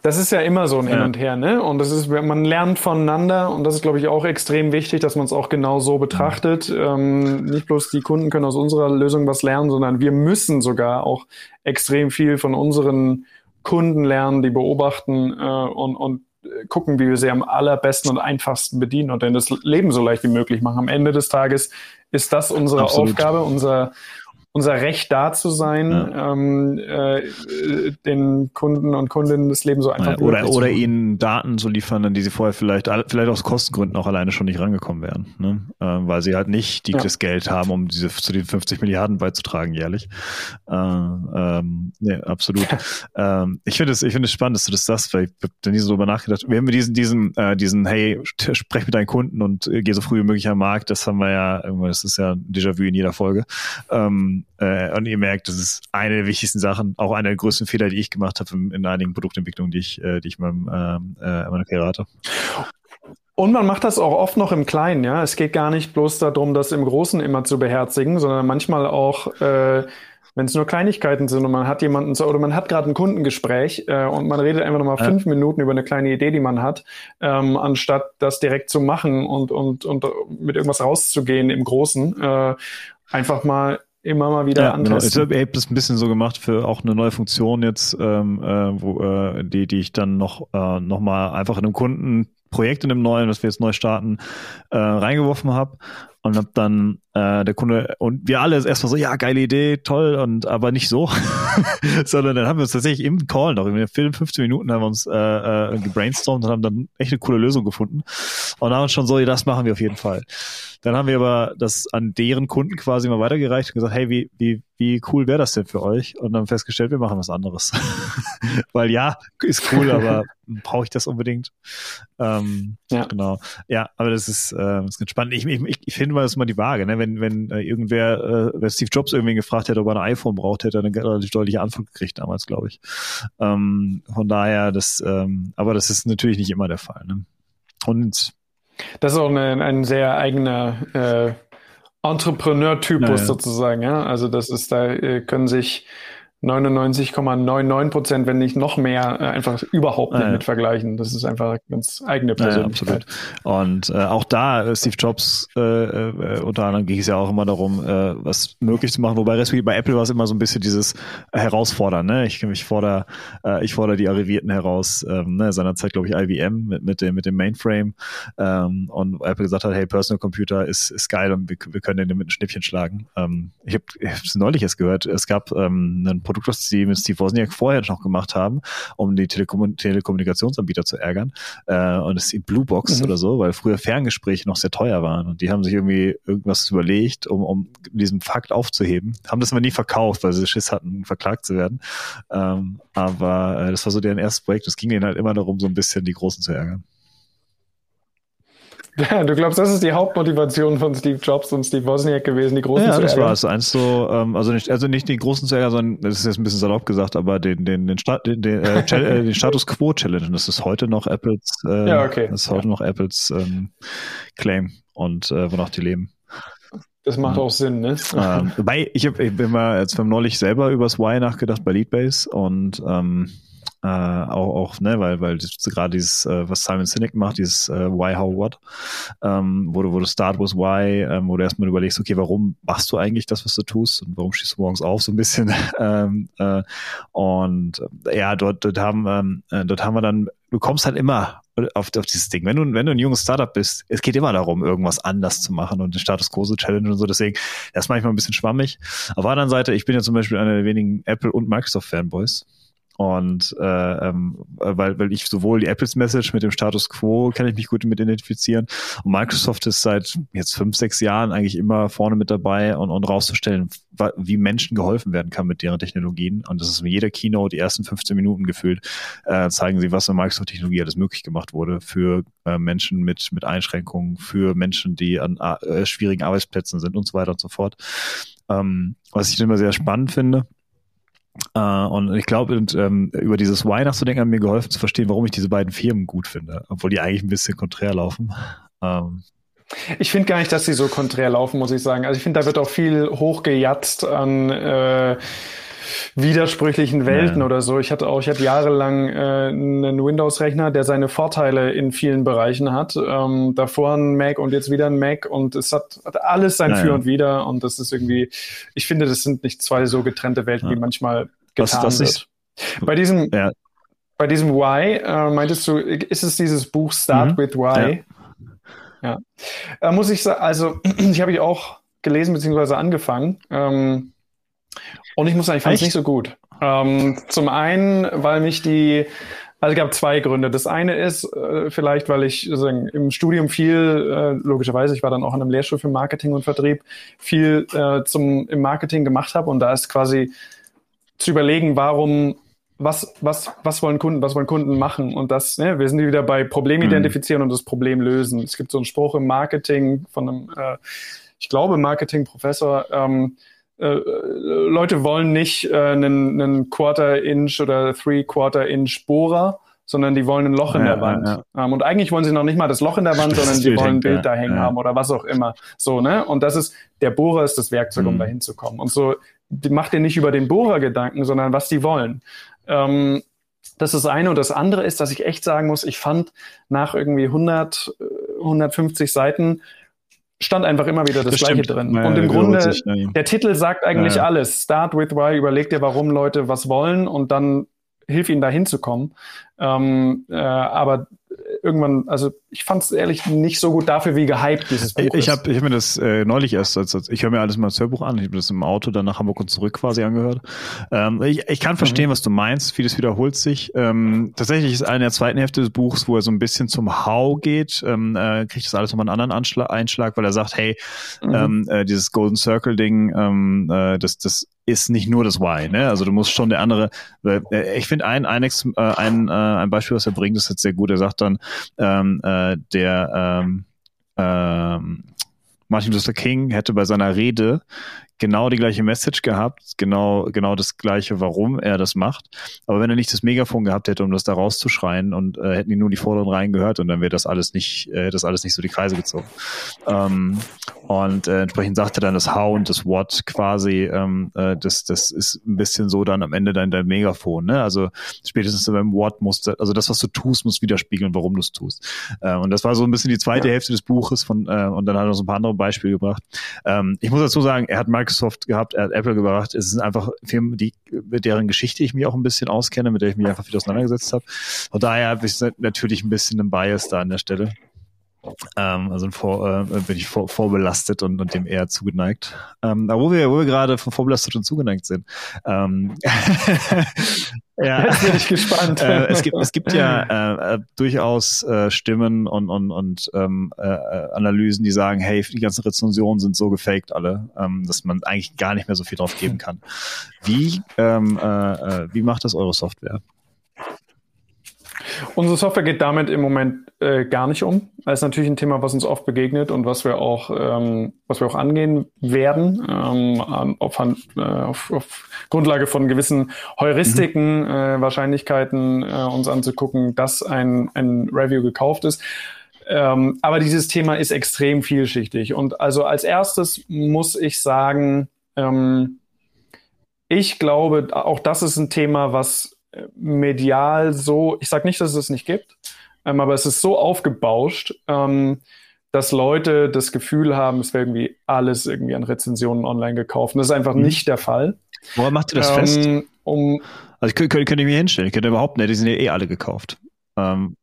Speaker 2: das ist ja immer so ein Hin und Her, ne? Und das ist, man lernt voneinander und das ist, glaube ich, auch extrem wichtig, dass man es auch genau so betrachtet. Ähm, nicht bloß die Kunden können aus unserer Lösung was lernen, sondern wir müssen sogar auch extrem viel von unseren Kunden lernen, die beobachten äh, und, und gucken, wie wir sie am allerbesten und einfachsten bedienen und denen das Leben so leicht wie möglich machen. Am Ende des Tages ist das unsere Absolut. Aufgabe, unser, unser Recht da zu sein, ja. ähm, äh, den Kunden und Kundinnen das Leben so einfach
Speaker 1: ja, oder oder ihnen Daten zu liefern, die sie vorher vielleicht vielleicht aus Kostengründen auch alleine schon nicht rangekommen wären, ne? ähm, weil sie halt nicht die, ja. das Geld haben, um diese zu den 50 Milliarden beizutragen jährlich. Äh, ähm, nee, absolut. ähm, ich finde es ich finde es spannend, dass du das sagst, weil ich habe da nie so drüber nachgedacht. Wir haben diesen diesen äh, diesen Hey sprech mit deinen Kunden und äh, geh so früh wie möglich am Markt. Das haben wir ja das ist ja ein Déjà-vu in jeder Folge. Ähm, äh, und ihr merkt, das ist eine der wichtigsten Sachen, auch einer der größten Fehler, die ich gemacht habe in, in einigen Produktentwicklungen, die ich, äh, die ich meinem, ähm, äh, meiner Karriere hatte.
Speaker 2: Und man macht das auch oft noch im Kleinen, ja. Es geht gar nicht bloß darum, das im Großen immer zu beherzigen, sondern manchmal auch, äh, wenn es nur Kleinigkeiten sind und man hat jemanden so, oder man hat gerade ein Kundengespräch äh, und man redet einfach nochmal ja. fünf Minuten über eine kleine Idee, die man hat, ähm, anstatt das direkt zu machen und, und, und mit irgendwas rauszugehen im Großen. Äh, einfach mal immer mal wieder ja, antesten.
Speaker 1: Genau. Ich habe das ein bisschen so gemacht für auch eine neue Funktion jetzt, ähm, äh, wo, äh, die, die ich dann noch, äh, noch mal einfach in einem Kundenprojekt in einem neuen, das wir jetzt neu starten, äh, reingeworfen habe und hab dann äh, der Kunde und wir alle erstmal so, ja, geile Idee, toll, und aber nicht so, sondern dann haben wir uns tatsächlich im Call noch, in den 15 Minuten haben wir uns äh, äh, gebrainstormt und haben dann echt eine coole Lösung gefunden und haben uns schon so, ja, das machen wir auf jeden Fall. Dann haben wir aber das an deren Kunden quasi mal weitergereicht und gesagt, hey, wie, wie, wie cool wäre das denn für euch? Und dann festgestellt, wir machen was anderes. Weil ja, ist cool, aber brauche ich das unbedingt? Ähm, ja. Genau. Ja, aber das ist, äh, das ist ganz spannend. Ich, ich, ich finde mal, das ist immer die Waage, ne? Wenn, wenn äh, irgendwer, äh, wenn Steve Jobs irgendwie gefragt hätte, ob er ein iPhone braucht, hätte er eine relativ deutliche Antwort gekriegt damals, glaube ich. Ähm, von daher, das, ähm, aber das ist natürlich nicht immer der Fall. Ne? Und
Speaker 2: das ist auch eine, ein sehr eigener äh, Entrepreneur-Typus naja. sozusagen, ja. Also das ist, da äh, können sich 99,99 Prozent, wenn nicht noch mehr, äh, einfach überhaupt nicht ja, mit vergleichen. Das ist einfach ganz eigene Persönlichkeit.
Speaker 1: Ja, und äh, auch da, äh, Steve Jobs, äh, äh, unter anderem ging es ja auch immer darum, was möglich zu machen. Wobei bei Apple war es immer so ein bisschen dieses Herausfordern. Ne? Ich, ich fordere ich fordere die Arrivierten heraus. Ähm, ne? Seinerzeit, glaube ich, IBM mit, mit, dem, mit dem Mainframe. Ähm, und Apple gesagt hat, hey, Personal Computer ist, ist geil und wir, wir können den mit einem Schnippchen schlagen. Ähm, ich habe es neulich erst gehört, es gab ähm, einen Produkt, was sie mit Steve Wozniak vorher noch gemacht haben, um die Telekom Telekommunikationsanbieter zu ärgern. Äh, und das ist die Bluebox mhm. oder so, weil früher Ferngespräche noch sehr teuer waren. Und die haben sich irgendwie irgendwas überlegt, um, um diesen Fakt aufzuheben. Haben das aber nie verkauft, weil sie Schiss hatten, verklagt zu werden. Ähm, aber äh, das war so deren erstes Projekt. Es ging ihnen halt immer darum, so ein bisschen die Großen zu ärgern.
Speaker 2: Ja, du glaubst, das ist die Hauptmotivation von Steve Jobs und Steve Wozniak gewesen, die großen ja, zu ärgern? Ja,
Speaker 1: das war es. Eins so, ähm, also nicht, also nicht den großen zu ärgern, sondern das ist jetzt ein bisschen salopp gesagt, aber den, den, den, Sta den, den, äh, äh, den Status Quo Challenge. Das ist heute noch Apples, äh, ja, okay. das ist heute ja. noch Apples ähm, Claim und äh, wonach die leben.
Speaker 2: Das macht auch Sinn, ne?
Speaker 1: Ähm, wobei, ich, hab, ich bin mal jetzt neulich selber übers Why nachgedacht bei Leadbase und ähm, äh, auch, auch, ne, weil, weil gerade dieses, äh, was Simon Sinek macht, dieses äh, Why, How, What, ähm, wo du, wo du Start with Why, ähm, wo du erstmal überlegst, okay, warum machst du eigentlich das, was du tust und warum stehst du morgens auf, so ein bisschen. ähm, äh, und äh, ja, dort, dort haben, ähm, äh, dort haben wir dann, du kommst halt immer auf, auf dieses Ding. Wenn du, wenn du ein junges Startup bist, es geht immer darum, irgendwas anders zu machen und den Status Quo zu challenge und so. Deswegen, das ist manchmal ein bisschen schwammig. Auf der anderen Seite, ich bin ja zum Beispiel einer der wenigen Apple- und Microsoft-Fanboys. Und äh, ähm, weil, weil ich sowohl die Apples Message mit dem Status Quo kann ich mich gut mit identifizieren. Und Microsoft ist seit jetzt fünf, sechs Jahren eigentlich immer vorne mit dabei und, und rauszustellen, wie Menschen geholfen werden kann mit deren Technologien. Und das ist in jeder Keynote, die ersten 15 Minuten gefühlt, äh, zeigen sie, was mit Microsoft-Technologie alles möglich gemacht wurde für äh, Menschen mit, mit Einschränkungen, für Menschen, die an äh, schwierigen Arbeitsplätzen sind und so weiter und so fort. Ähm, was ich immer sehr spannend finde Uh, und ich glaube, ähm, über dieses Why nachzudenken hat mir geholfen zu verstehen, warum ich diese beiden Firmen gut finde, obwohl die eigentlich ein bisschen konträr laufen.
Speaker 2: Ähm. Ich finde gar nicht, dass sie so konträr laufen, muss ich sagen. Also ich finde, da wird auch viel hochgejatzt an äh, widersprüchlichen Welten ja. oder so. Ich hatte auch, ich hatte jahrelang äh, einen Windows-Rechner, der seine Vorteile in vielen Bereichen hat. Ähm, davor ein Mac und jetzt wieder ein Mac und es hat, hat alles sein ja, Für und Wider und das ist irgendwie, ich finde, das sind nicht zwei so getrennte Welten, wie manchmal getan was, was wird. Ich, Bei diesem, bei diesem Why, äh, meintest du, ist es dieses Buch Start mhm. with Why? Ja. Äh, muss ich sagen, also ich habe ich auch gelesen bzw. angefangen. Ähm, und ich muss sagen, ich fand es nicht so gut. Ähm, zum einen, weil mich die, also es gab zwei Gründe. Das eine ist äh, vielleicht, weil ich sagen, im Studium viel, äh, logischerweise, ich war dann auch an einem Lehrstuhl für Marketing und Vertrieb, viel äh, zum im Marketing gemacht habe und da ist quasi zu überlegen, warum was, was, was wollen Kunden, was wollen Kunden machen? Und das, ne, wir sind wieder bei Problem mhm. identifizieren mhm. und das Problem lösen. Es gibt so einen Spruch im Marketing von einem, äh, ich glaube, Marketing-Professor, ähm, äh, Leute wollen nicht äh, einen, einen Quarter-Inch oder Three-Quarter-Inch Bohrer, sondern die wollen ein Loch in ja, der Wand. Ja, ja. Ähm, und eigentlich wollen sie noch nicht mal das Loch in der Wand, sondern die wollen ein Bild da hängen haben oder was auch immer. So, ne? Und das ist, der Bohrer ist das Werkzeug, um mhm. da hinzukommen. Und so, macht dir nicht über den Bohrer Gedanken, sondern was die wollen. Ähm, das ist das eine. Und das andere ist, dass ich echt sagen muss, ich fand nach irgendwie 100, 150 äh, Seiten stand einfach immer wieder das, das Gleiche stimmt. drin. Ja, und im Grunde, sich, ja. der Titel sagt eigentlich alles. Start with why, überleg dir, warum Leute was wollen und dann hilf ihnen da hinzukommen. Ähm, äh, aber irgendwann, also ich fand es ehrlich nicht so gut dafür, wie gehypt dieses Buch
Speaker 1: Ich habe ich hab mir das äh, neulich erst, als, als ich höre mir alles mal als Hörbuch an, ich habe das im Auto dann nach Hamburg und zurück quasi angehört. Ähm, ich, ich kann verstehen, mhm. was du meinst, vieles wiederholt sich. Ähm, tatsächlich ist eine der zweiten Hälfte des Buchs, wo er so ein bisschen zum How geht, ähm, äh, kriegt das alles nochmal einen anderen Anschlag, Einschlag, weil er sagt, hey, mhm. ähm, äh, dieses Golden Circle Ding, ähm, äh, das, das ist nicht nur das Why, ne? Also du musst schon der andere. Äh, ich finde ein, ein, äh, ein, äh, ein Beispiel, was er bringt, ist jetzt sehr gut. Er sagt dann, ähm, äh, der ähm, ähm, Martin Luther King hätte bei seiner Rede genau die gleiche Message gehabt, genau, genau das gleiche, warum er das macht. Aber wenn er nicht das Megafon gehabt hätte, um das da rauszuschreien und äh, hätten die nur die vorderen Reihen gehört und dann wäre das alles nicht, äh, das alles nicht so die Kreise gezogen. Ähm, und äh, entsprechend sagt er dann das How und das What quasi, ähm, äh, das, das ist ein bisschen so dann am Ende dein, dein Megafon. Ne? Also spätestens beim What musst du, also das, was du tust, muss widerspiegeln, warum du es tust. Äh, und das war so ein bisschen die zweite Hälfte des Buches von, äh, und dann hat er noch so ein paar andere Beispiele gebracht. Ähm, ich muss dazu sagen, er hat Microsoft gehabt, er hat Apple gebracht. Es sind einfach Firmen, die, mit deren Geschichte ich mich auch ein bisschen auskenne, mit der ich mich einfach viel auseinandergesetzt habe. Von daher habe ich natürlich ein bisschen einen Bias da an der Stelle. Ähm, also vor, äh, bin ich vor, vorbelastet und, und dem eher zugeneigt. Ähm, aber wo wir, wo wir gerade von vorbelastet und zugeneigt sind. Ähm,
Speaker 2: ja, Jetzt bin ich gespannt.
Speaker 1: äh, es, gibt, es gibt ja äh, äh, durchaus äh, Stimmen und, und, und ähm, äh, Analysen, die sagen, hey, die ganzen Rezensionen sind so gefaked alle, ähm, dass man eigentlich gar nicht mehr so viel drauf geben kann. Wie, ähm, äh, äh wie macht das eure Software?
Speaker 2: Unsere Software geht damit im Moment äh, gar nicht um. Das ist natürlich ein Thema, was uns oft begegnet und was wir auch, ähm, was wir auch angehen werden, ähm, auf, äh, auf, auf Grundlage von gewissen Heuristiken, mhm. äh, Wahrscheinlichkeiten äh, uns anzugucken, dass ein, ein Review gekauft ist. Ähm, aber dieses Thema ist extrem vielschichtig. Und also als erstes muss ich sagen, ähm, ich glaube, auch das ist ein Thema, was medial so, ich sage nicht, dass es es nicht gibt, ähm, aber es ist so aufgebauscht, ähm, dass Leute das Gefühl haben, es wäre irgendwie alles irgendwie an Rezensionen online gekauft. Und das ist einfach mhm. nicht der Fall.
Speaker 1: Woran macht ihr das ähm, fest? Um, also ich könnte, könnte ich mir hinstellen, ich könnte überhaupt nicht, die sind ja eh alle gekauft. Ähm,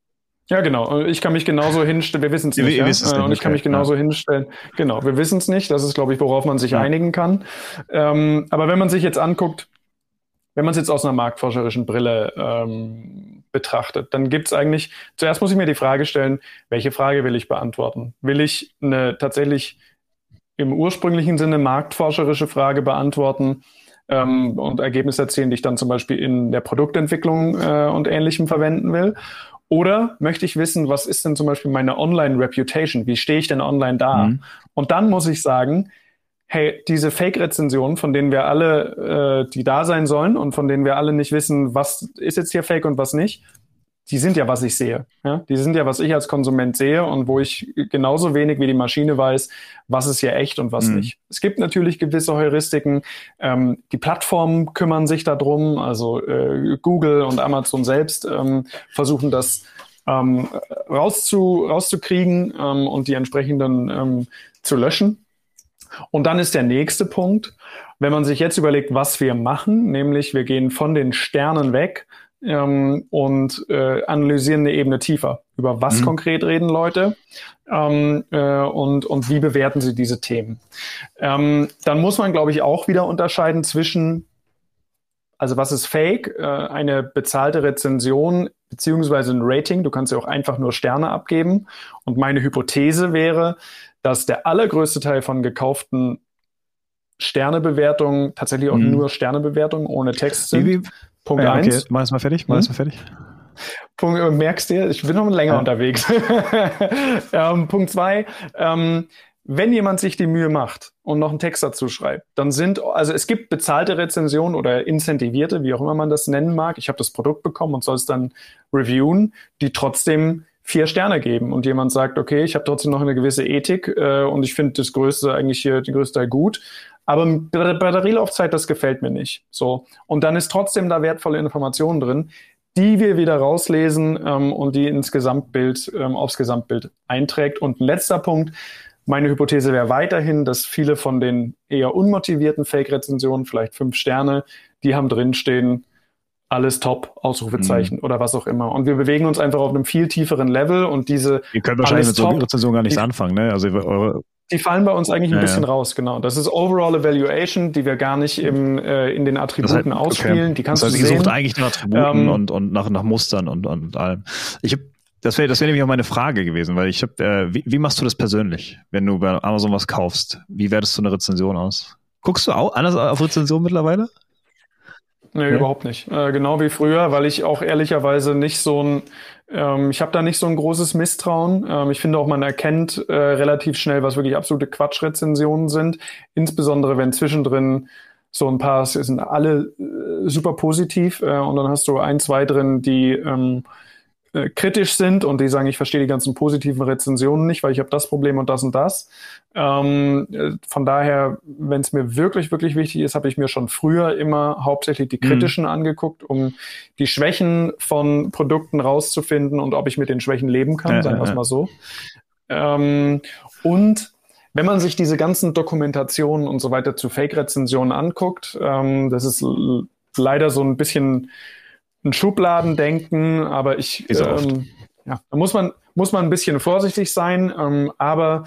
Speaker 2: ja, genau. Ich kann mich genauso hinstellen. Wir wissen es nicht. Ja? Nicht, und ich kann mich genauso ja. hinstellen. Genau, wir wissen es nicht. Das ist, glaube ich, worauf man sich ja. einigen kann. Ähm, aber wenn man sich jetzt anguckt, wenn man es jetzt aus einer marktforscherischen Brille ähm, betrachtet, dann gibt es eigentlich, zuerst muss ich mir die Frage stellen, welche Frage will ich beantworten? Will ich eine tatsächlich im ursprünglichen Sinne marktforscherische Frage beantworten ähm, und Ergebnisse erzielen, die ich dann zum Beispiel in der Produktentwicklung äh, und Ähnlichem verwenden will? Oder möchte ich wissen, was ist denn zum Beispiel meine Online-Reputation? Wie stehe ich denn online da? Mhm. Und dann muss ich sagen, hey, diese Fake-Rezensionen, von denen wir alle, äh, die da sein sollen und von denen wir alle nicht wissen, was ist jetzt hier Fake und was nicht, die sind ja, was ich sehe. Ja? Die sind ja, was ich als Konsument sehe und wo ich genauso wenig wie die Maschine weiß, was ist hier echt und was mhm. nicht. Es gibt natürlich gewisse Heuristiken. Ähm, die Plattformen kümmern sich darum, also äh, Google und Amazon selbst ähm, versuchen das ähm, rauszu, rauszukriegen ähm, und die entsprechenden ähm, zu löschen. Und dann ist der nächste Punkt, wenn man sich jetzt überlegt, was wir machen, nämlich wir gehen von den Sternen weg ähm, und äh, analysieren eine Ebene tiefer. Über was mhm. konkret reden Leute ähm, äh, und, und wie bewerten sie diese Themen. Ähm, dann muss man, glaube ich, auch wieder unterscheiden zwischen, also was ist Fake, äh, eine bezahlte Rezension beziehungsweise ein Rating. Du kannst ja auch einfach nur Sterne abgeben. Und meine Hypothese wäre, dass der allergrößte Teil von gekauften Sternebewertungen tatsächlich auch mhm. nur Sternebewertungen ohne Text sind. Wie, wie,
Speaker 1: Punkt ja, okay. Mach es mal fertig. Mach es hm? mal fertig.
Speaker 2: Punkt, äh, merkst du, ich bin noch länger ja. unterwegs. ähm, Punkt zwei, ähm, wenn jemand sich die Mühe macht und noch einen Text dazu schreibt, dann sind, also es gibt bezahlte Rezensionen oder incentivierte, wie auch immer man das nennen mag. Ich habe das Produkt bekommen und soll es dann reviewen, die trotzdem vier Sterne geben und jemand sagt, okay, ich habe trotzdem noch eine gewisse Ethik äh, und ich finde das Größte eigentlich hier, die größte gut. Aber Batterielaufzeit, das gefällt mir nicht. So. Und dann ist trotzdem da wertvolle Informationen drin, die wir wieder rauslesen ähm, und die ins Gesamtbild, ähm, aufs Gesamtbild einträgt. Und ein letzter Punkt, meine Hypothese wäre weiterhin, dass viele von den eher unmotivierten Fake-Rezensionen, vielleicht fünf Sterne, die haben drinstehen, alles top, Ausrufezeichen mhm. oder was auch immer. Und wir bewegen uns einfach auf einem viel tieferen Level und diese.
Speaker 1: Ihr könnt wahrscheinlich mit so einer Rezension gar nichts die, anfangen, ne? Also eure
Speaker 2: die fallen bei uns eigentlich ein ja, bisschen ja. raus, genau. Das ist Overall Evaluation, die wir gar nicht im, äh, in den Attributen halt, ausspielen. Okay. Die kannst das heißt, du sehen.
Speaker 1: sucht eigentlich nach Attributen ähm, und, und nach, nach Mustern und, und allem. Ich habe das wäre das wäre nämlich auch meine Frage gewesen, weil ich habe, äh, wie, wie machst du das persönlich, wenn du bei Amazon was kaufst? Wie wertest du eine Rezension aus? Guckst du auch anders auf Rezension mittlerweile?
Speaker 2: Nee, ja. überhaupt nicht. Äh, genau wie früher, weil ich auch ehrlicherweise nicht so ein, ähm, ich habe da nicht so ein großes Misstrauen. Ähm, ich finde auch, man erkennt äh, relativ schnell, was wirklich absolute Quatschrezensionen sind. Insbesondere wenn zwischendrin so ein paar, sind alle äh, super positiv äh, und dann hast du ein, zwei drin, die ähm, äh, kritisch sind und die sagen, ich verstehe die ganzen positiven Rezensionen nicht, weil ich habe das Problem und das und das. Ähm, äh, von daher, wenn es mir wirklich, wirklich wichtig ist, habe ich mir schon früher immer hauptsächlich die mhm. kritischen mhm. angeguckt, um die Schwächen von Produkten rauszufinden und ob ich mit den Schwächen leben kann, ja, sagen wir es mal so. Ähm, und wenn man sich diese ganzen Dokumentationen und so weiter zu Fake-Rezensionen anguckt, ähm, das ist leider so ein bisschen ein Schubladendenken, aber ich, ähm, ja, da muss man, muss man ein bisschen vorsichtig sein, ähm, aber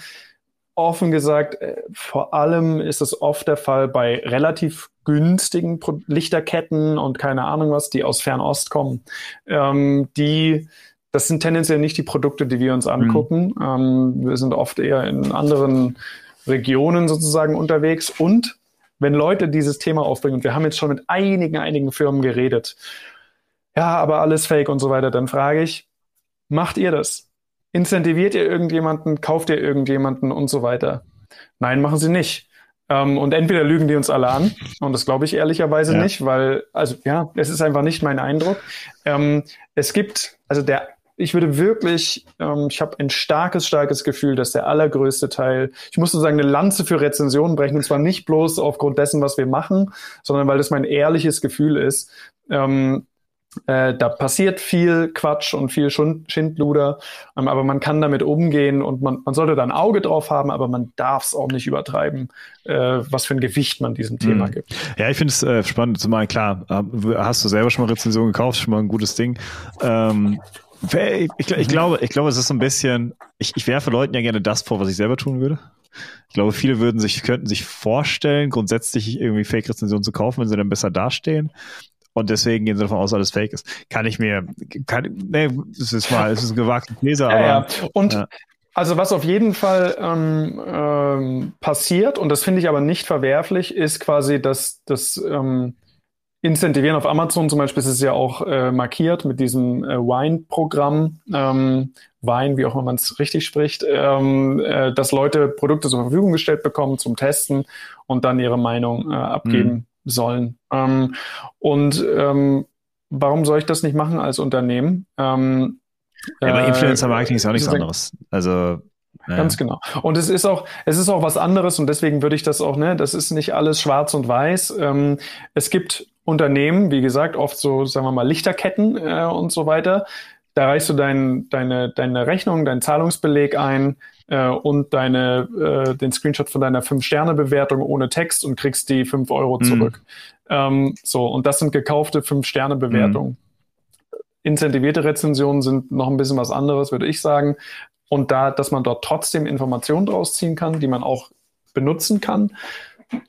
Speaker 2: offen gesagt, äh, vor allem ist es oft der Fall bei relativ günstigen Pro Lichterketten und keine Ahnung was, die aus Fernost kommen. Ähm, die, das sind tendenziell nicht die Produkte, die wir uns mhm. angucken. Mhm. Wir sind oft eher in anderen Regionen sozusagen unterwegs und wenn Leute dieses Thema aufbringen, und wir haben jetzt schon mit einigen, einigen Firmen geredet, ja, aber alles fake und so weiter, dann frage ich, macht ihr das? Incentiviert ihr irgendjemanden, kauft ihr irgendjemanden und so weiter? Nein, machen sie nicht. Ähm, und entweder lügen die uns alle an, und das glaube ich ehrlicherweise ja. nicht, weil, also ja, es ist einfach nicht mein Eindruck. Ähm, es gibt, also der, ich würde wirklich, ähm, ich habe ein starkes, starkes Gefühl, dass der allergrößte Teil, ich muss sozusagen eine Lanze für Rezensionen brechen, und zwar nicht bloß aufgrund dessen, was wir machen, sondern weil das mein ehrliches Gefühl ist, ähm, äh, da passiert viel Quatsch und viel Schindluder, ähm, aber man kann damit umgehen und man, man sollte da ein Auge drauf haben, aber man darf es auch nicht übertreiben, äh, was für ein Gewicht man diesem Thema mhm. gibt.
Speaker 1: Ja, ich finde es äh, spannend, zumal klar, hast du selber schon mal Rezension gekauft, schon mal ein gutes Ding. Ähm, ich, ich, ich, glaube, ich glaube, es ist so ein bisschen, ich, ich werfe Leuten ja gerne das vor, was ich selber tun würde. Ich glaube, viele würden sich, könnten sich vorstellen, grundsätzlich irgendwie Fake-Rezensionen zu kaufen, wenn sie dann besser dastehen und deswegen gehen sie davon aus, dass alles fake ist. Kann ich mir, kann, nee, das ist mal, es ist ein gewagter These, aber. Ja,
Speaker 2: ja. Und ja. Also was auf jeden Fall ähm, ähm, passiert, und das finde ich aber nicht verwerflich, ist quasi, dass das ähm, Incentivieren auf Amazon zum Beispiel ist es ja auch äh, markiert mit diesem äh, Wine-Programm, ähm, Wein, wie auch immer man es richtig spricht, ähm, äh, dass Leute Produkte zur Verfügung gestellt bekommen zum Testen und dann ihre Meinung äh, abgeben. Mhm sollen. Ähm, und ähm, warum soll ich das nicht machen als Unternehmen? Ähm,
Speaker 1: ja, aber Influencer Marketing ist auch nichts anderes. Also
Speaker 2: ja. Ganz genau. Und es ist auch, es ist auch was anderes und deswegen würde ich das auch, ne, das ist nicht alles schwarz und weiß. Ähm, es gibt Unternehmen, wie gesagt, oft so, sagen wir mal, Lichterketten äh, und so weiter. Da reichst du dein, deine, deine Rechnung, deinen Zahlungsbeleg ein, äh, und deine, äh, den Screenshot von deiner 5-Sterne-Bewertung ohne Text und kriegst die 5 Euro mhm. zurück. Ähm, so, und das sind gekaufte 5-Sterne-Bewertungen. Mhm. Incentivierte Rezensionen sind noch ein bisschen was anderes, würde ich sagen. Und da, dass man dort trotzdem Informationen draus ziehen kann, die man auch benutzen kann,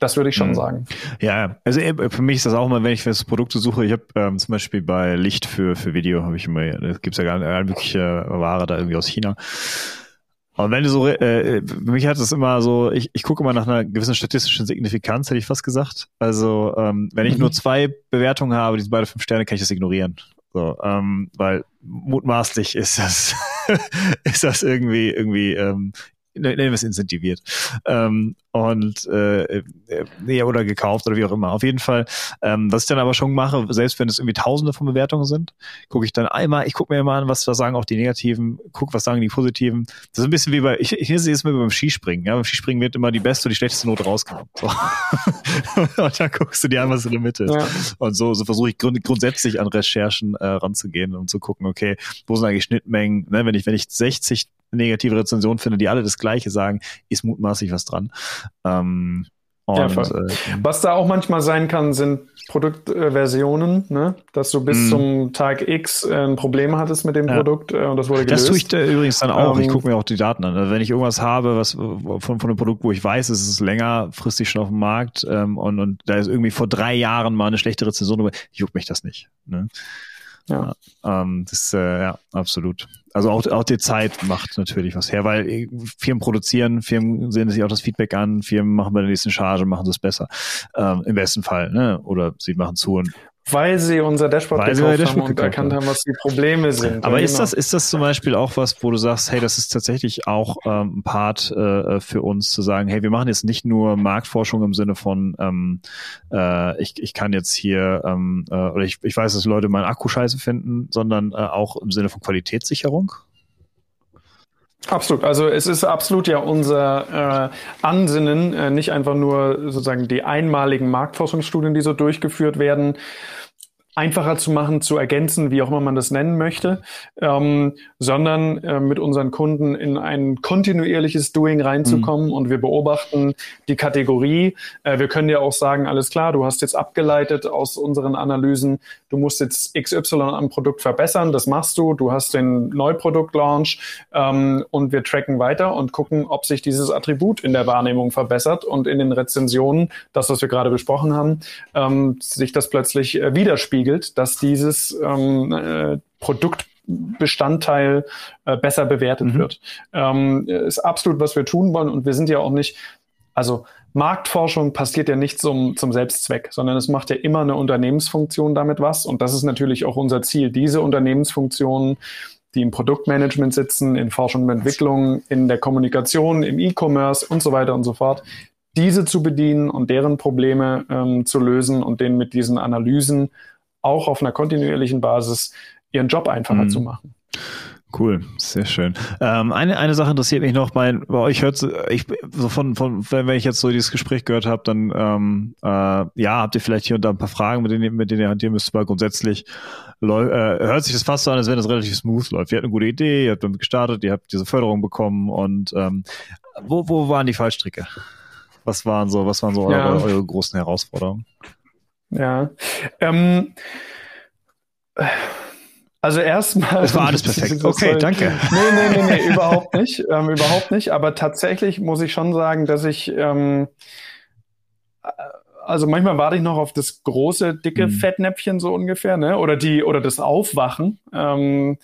Speaker 2: das würde ich schon mhm. sagen.
Speaker 1: Ja, also äh, für mich ist das auch immer, wenn ich für Produkte suche, ich habe ähm, zum Beispiel bei Licht für, für Video, habe ich immer, da gibt es ja gar nicht wirkliche Ware da irgendwie aus China. Und wenn du so, äh, für mich hat es immer so, ich, ich gucke immer nach einer gewissen statistischen Signifikanz, hätte ich fast gesagt. Also, ähm, wenn ich mhm. nur zwei Bewertungen habe, die sind beide fünf Sterne, kann ich das ignorieren. So, ähm, weil mutmaßlich ist das, ist das irgendwie, irgendwie ähm, nennen wir es incentiviert. Ähm, und äh, äh, nee, oder gekauft oder wie auch immer. Auf jeden Fall, ähm, was ich dann aber schon mache, selbst wenn es irgendwie tausende von Bewertungen sind, gucke ich dann einmal, ich gucke mir immer an, was, was sagen auch die Negativen, guck, was sagen die Positiven. Das ist ein bisschen wie bei, ich, ich sehe es mir beim Skispringen. Ja? Beim Skispringen wird immer die beste und die schlechteste Note rausgenommen. So. und dann guckst du dir an, was in der Mitte ist. Ja. Und so, so versuche ich grund, grundsätzlich an Recherchen äh, ranzugehen und zu gucken, okay, wo sind eigentlich Schnittmengen? Ne? Wenn ich, wenn ich 60 negative Rezensionen finde, die alle das Gleiche sagen, ist mutmaßlich was dran. Ähm,
Speaker 2: und, ja, äh, was da auch manchmal sein kann, sind Produktversionen, ne? dass du bis mm. zum Tag X äh, ein Problem hattest mit dem ja. Produkt äh, und das wurde gelöst.
Speaker 1: Das tue ich da übrigens dann auch. Ähm, ich gucke mir auch die Daten an. Also wenn ich irgendwas habe, was von, von einem Produkt, wo ich weiß, es ist längerfristig schon auf dem Markt ähm, und, und da ist irgendwie vor drei Jahren mal eine schlechte Rezension, juckt mich das nicht. Ne? Ja, ähm, das äh, ja absolut. Also auch, auch die Zeit macht natürlich was her, weil Firmen produzieren, Firmen sehen sich auch das Feedback an, Firmen machen bei der nächsten Charge, machen es besser. Ähm, Im besten Fall, ne? Oder sie machen zu und
Speaker 2: weil sie unser Dashboard
Speaker 1: Weil gekauft Dashboard haben
Speaker 2: und erkannt haben, was die Probleme sind.
Speaker 1: Aber ist genau. das, ist das zum Beispiel auch was, wo du sagst, hey, das ist tatsächlich auch ähm, ein Part äh, für uns zu sagen, hey, wir machen jetzt nicht nur Marktforschung im Sinne von, ähm, äh, ich, ich kann jetzt hier, ähm, äh, oder ich, ich weiß, dass Leute meinen Akku scheiße finden, sondern äh, auch im Sinne von Qualitätssicherung?
Speaker 2: Absolut. Also es ist absolut ja unser äh, Ansinnen, äh, nicht einfach nur sozusagen die einmaligen Marktforschungsstudien, die so durchgeführt werden, einfacher zu machen, zu ergänzen, wie auch immer man das nennen möchte, ähm, sondern äh, mit unseren Kunden in ein kontinuierliches Doing reinzukommen mhm. und wir beobachten die Kategorie. Äh, wir können ja auch sagen, alles klar, du hast jetzt abgeleitet aus unseren Analysen, du musst jetzt XY am Produkt verbessern, das machst du, du hast den Neuprodukt-Launch ähm, und wir tracken weiter und gucken, ob sich dieses Attribut in der Wahrnehmung verbessert und in den Rezensionen, das, was wir gerade besprochen haben, ähm, sich das plötzlich äh, widerspiegelt widerspiegelt, dass dieses ähm, äh, Produktbestandteil äh, besser bewertet mhm. wird. Ähm, ist absolut, was wir tun wollen und wir sind ja auch nicht, also Marktforschung passiert ja nicht zum, zum Selbstzweck, sondern es macht ja immer eine Unternehmensfunktion damit was und das ist natürlich auch unser Ziel, diese Unternehmensfunktionen die im Produktmanagement sitzen, in Forschung und Entwicklung, in der Kommunikation, im E-Commerce und so weiter und so fort, diese zu bedienen und deren Probleme ähm, zu lösen und denen mit diesen Analysen auch auf einer kontinuierlichen Basis ihren Job einfacher mhm. zu machen.
Speaker 1: Cool, sehr schön. Ähm, eine, eine Sache interessiert mich noch, bei, bei euch hört ich so von, von wenn ich jetzt so dieses Gespräch gehört habe, dann ähm, äh, ja, habt ihr vielleicht hier und da ein paar Fragen, mit denen, mit denen ihr hantieren müsst, aber grundsätzlich äh, hört sich das fast so an, als wenn das relativ smooth läuft. Ihr habt eine gute Idee, ihr habt damit gestartet, ihr habt diese Förderung bekommen und ähm, wo, wo waren die Fallstricke? Was waren so, was waren so ja. eure, eure großen Herausforderungen?
Speaker 2: Ja. Ähm, also erstmal.
Speaker 1: Es war alles perfekt. Okay, danke.
Speaker 2: Nee, nee, nee, nee, überhaupt nicht. Ähm, überhaupt nicht. Aber tatsächlich muss ich schon sagen, dass ich, ähm, also manchmal warte ich noch auf das große, dicke mhm. Fettnäpfchen so ungefähr, ne? Oder die, oder das Aufwachen. Ähm,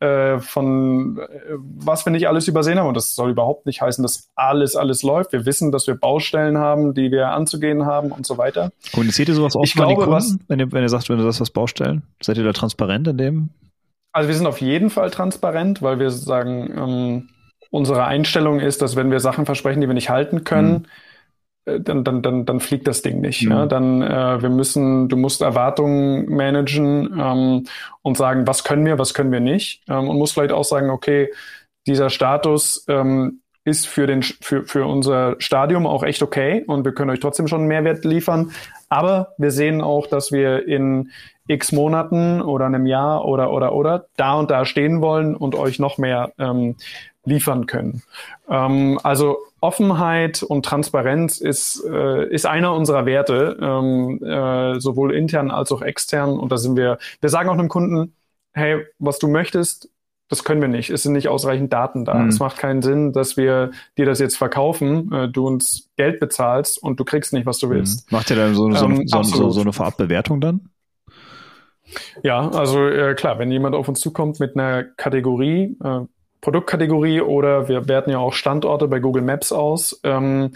Speaker 2: äh, von äh, was wir nicht alles übersehen haben. Und das soll überhaupt nicht heißen, dass alles, alles läuft. Wir wissen, dass wir Baustellen haben, die wir anzugehen haben und so weiter.
Speaker 1: Kommuniziert ihr sowas auch ich glaube, was, wenn ihr, wenn ihr sagt, wenn du sagst, was Baustellen? Seid ihr da transparent in dem?
Speaker 2: Also wir sind auf jeden Fall transparent, weil wir sagen, ähm, unsere Einstellung ist, dass wenn wir Sachen versprechen, die wir nicht halten können, mhm dann, dann, dann, dann fliegt das Ding nicht. Mhm. Ja? Dann äh, wir müssen, du musst Erwartungen managen ähm, und sagen, was können wir, was können wir nicht. Ähm, und musst vielleicht auch sagen, okay, dieser Status ähm, ist für, den, für, für unser Stadium auch echt okay und wir können euch trotzdem schon einen Mehrwert liefern. Aber wir sehen auch, dass wir in x Monaten oder einem Jahr oder oder oder da und da stehen wollen und euch noch mehr ähm, liefern können. Ähm, also Offenheit und Transparenz ist, äh, ist einer unserer Werte, ähm, äh, sowohl intern als auch extern. Und da sind wir, wir sagen auch einem Kunden, hey, was du möchtest, das können wir nicht. Es sind nicht ausreichend Daten da. Mhm. Es macht keinen Sinn, dass wir dir das jetzt verkaufen, äh, du uns Geld bezahlst und du kriegst nicht, was du willst.
Speaker 1: Mhm. Macht ihr dann so, so, ähm, so, so, so eine Vorabbewertung dann?
Speaker 2: Ja, also äh, klar, wenn jemand auf uns zukommt mit einer Kategorie, äh, Produktkategorie oder wir werten ja auch Standorte bei Google Maps aus. Ähm,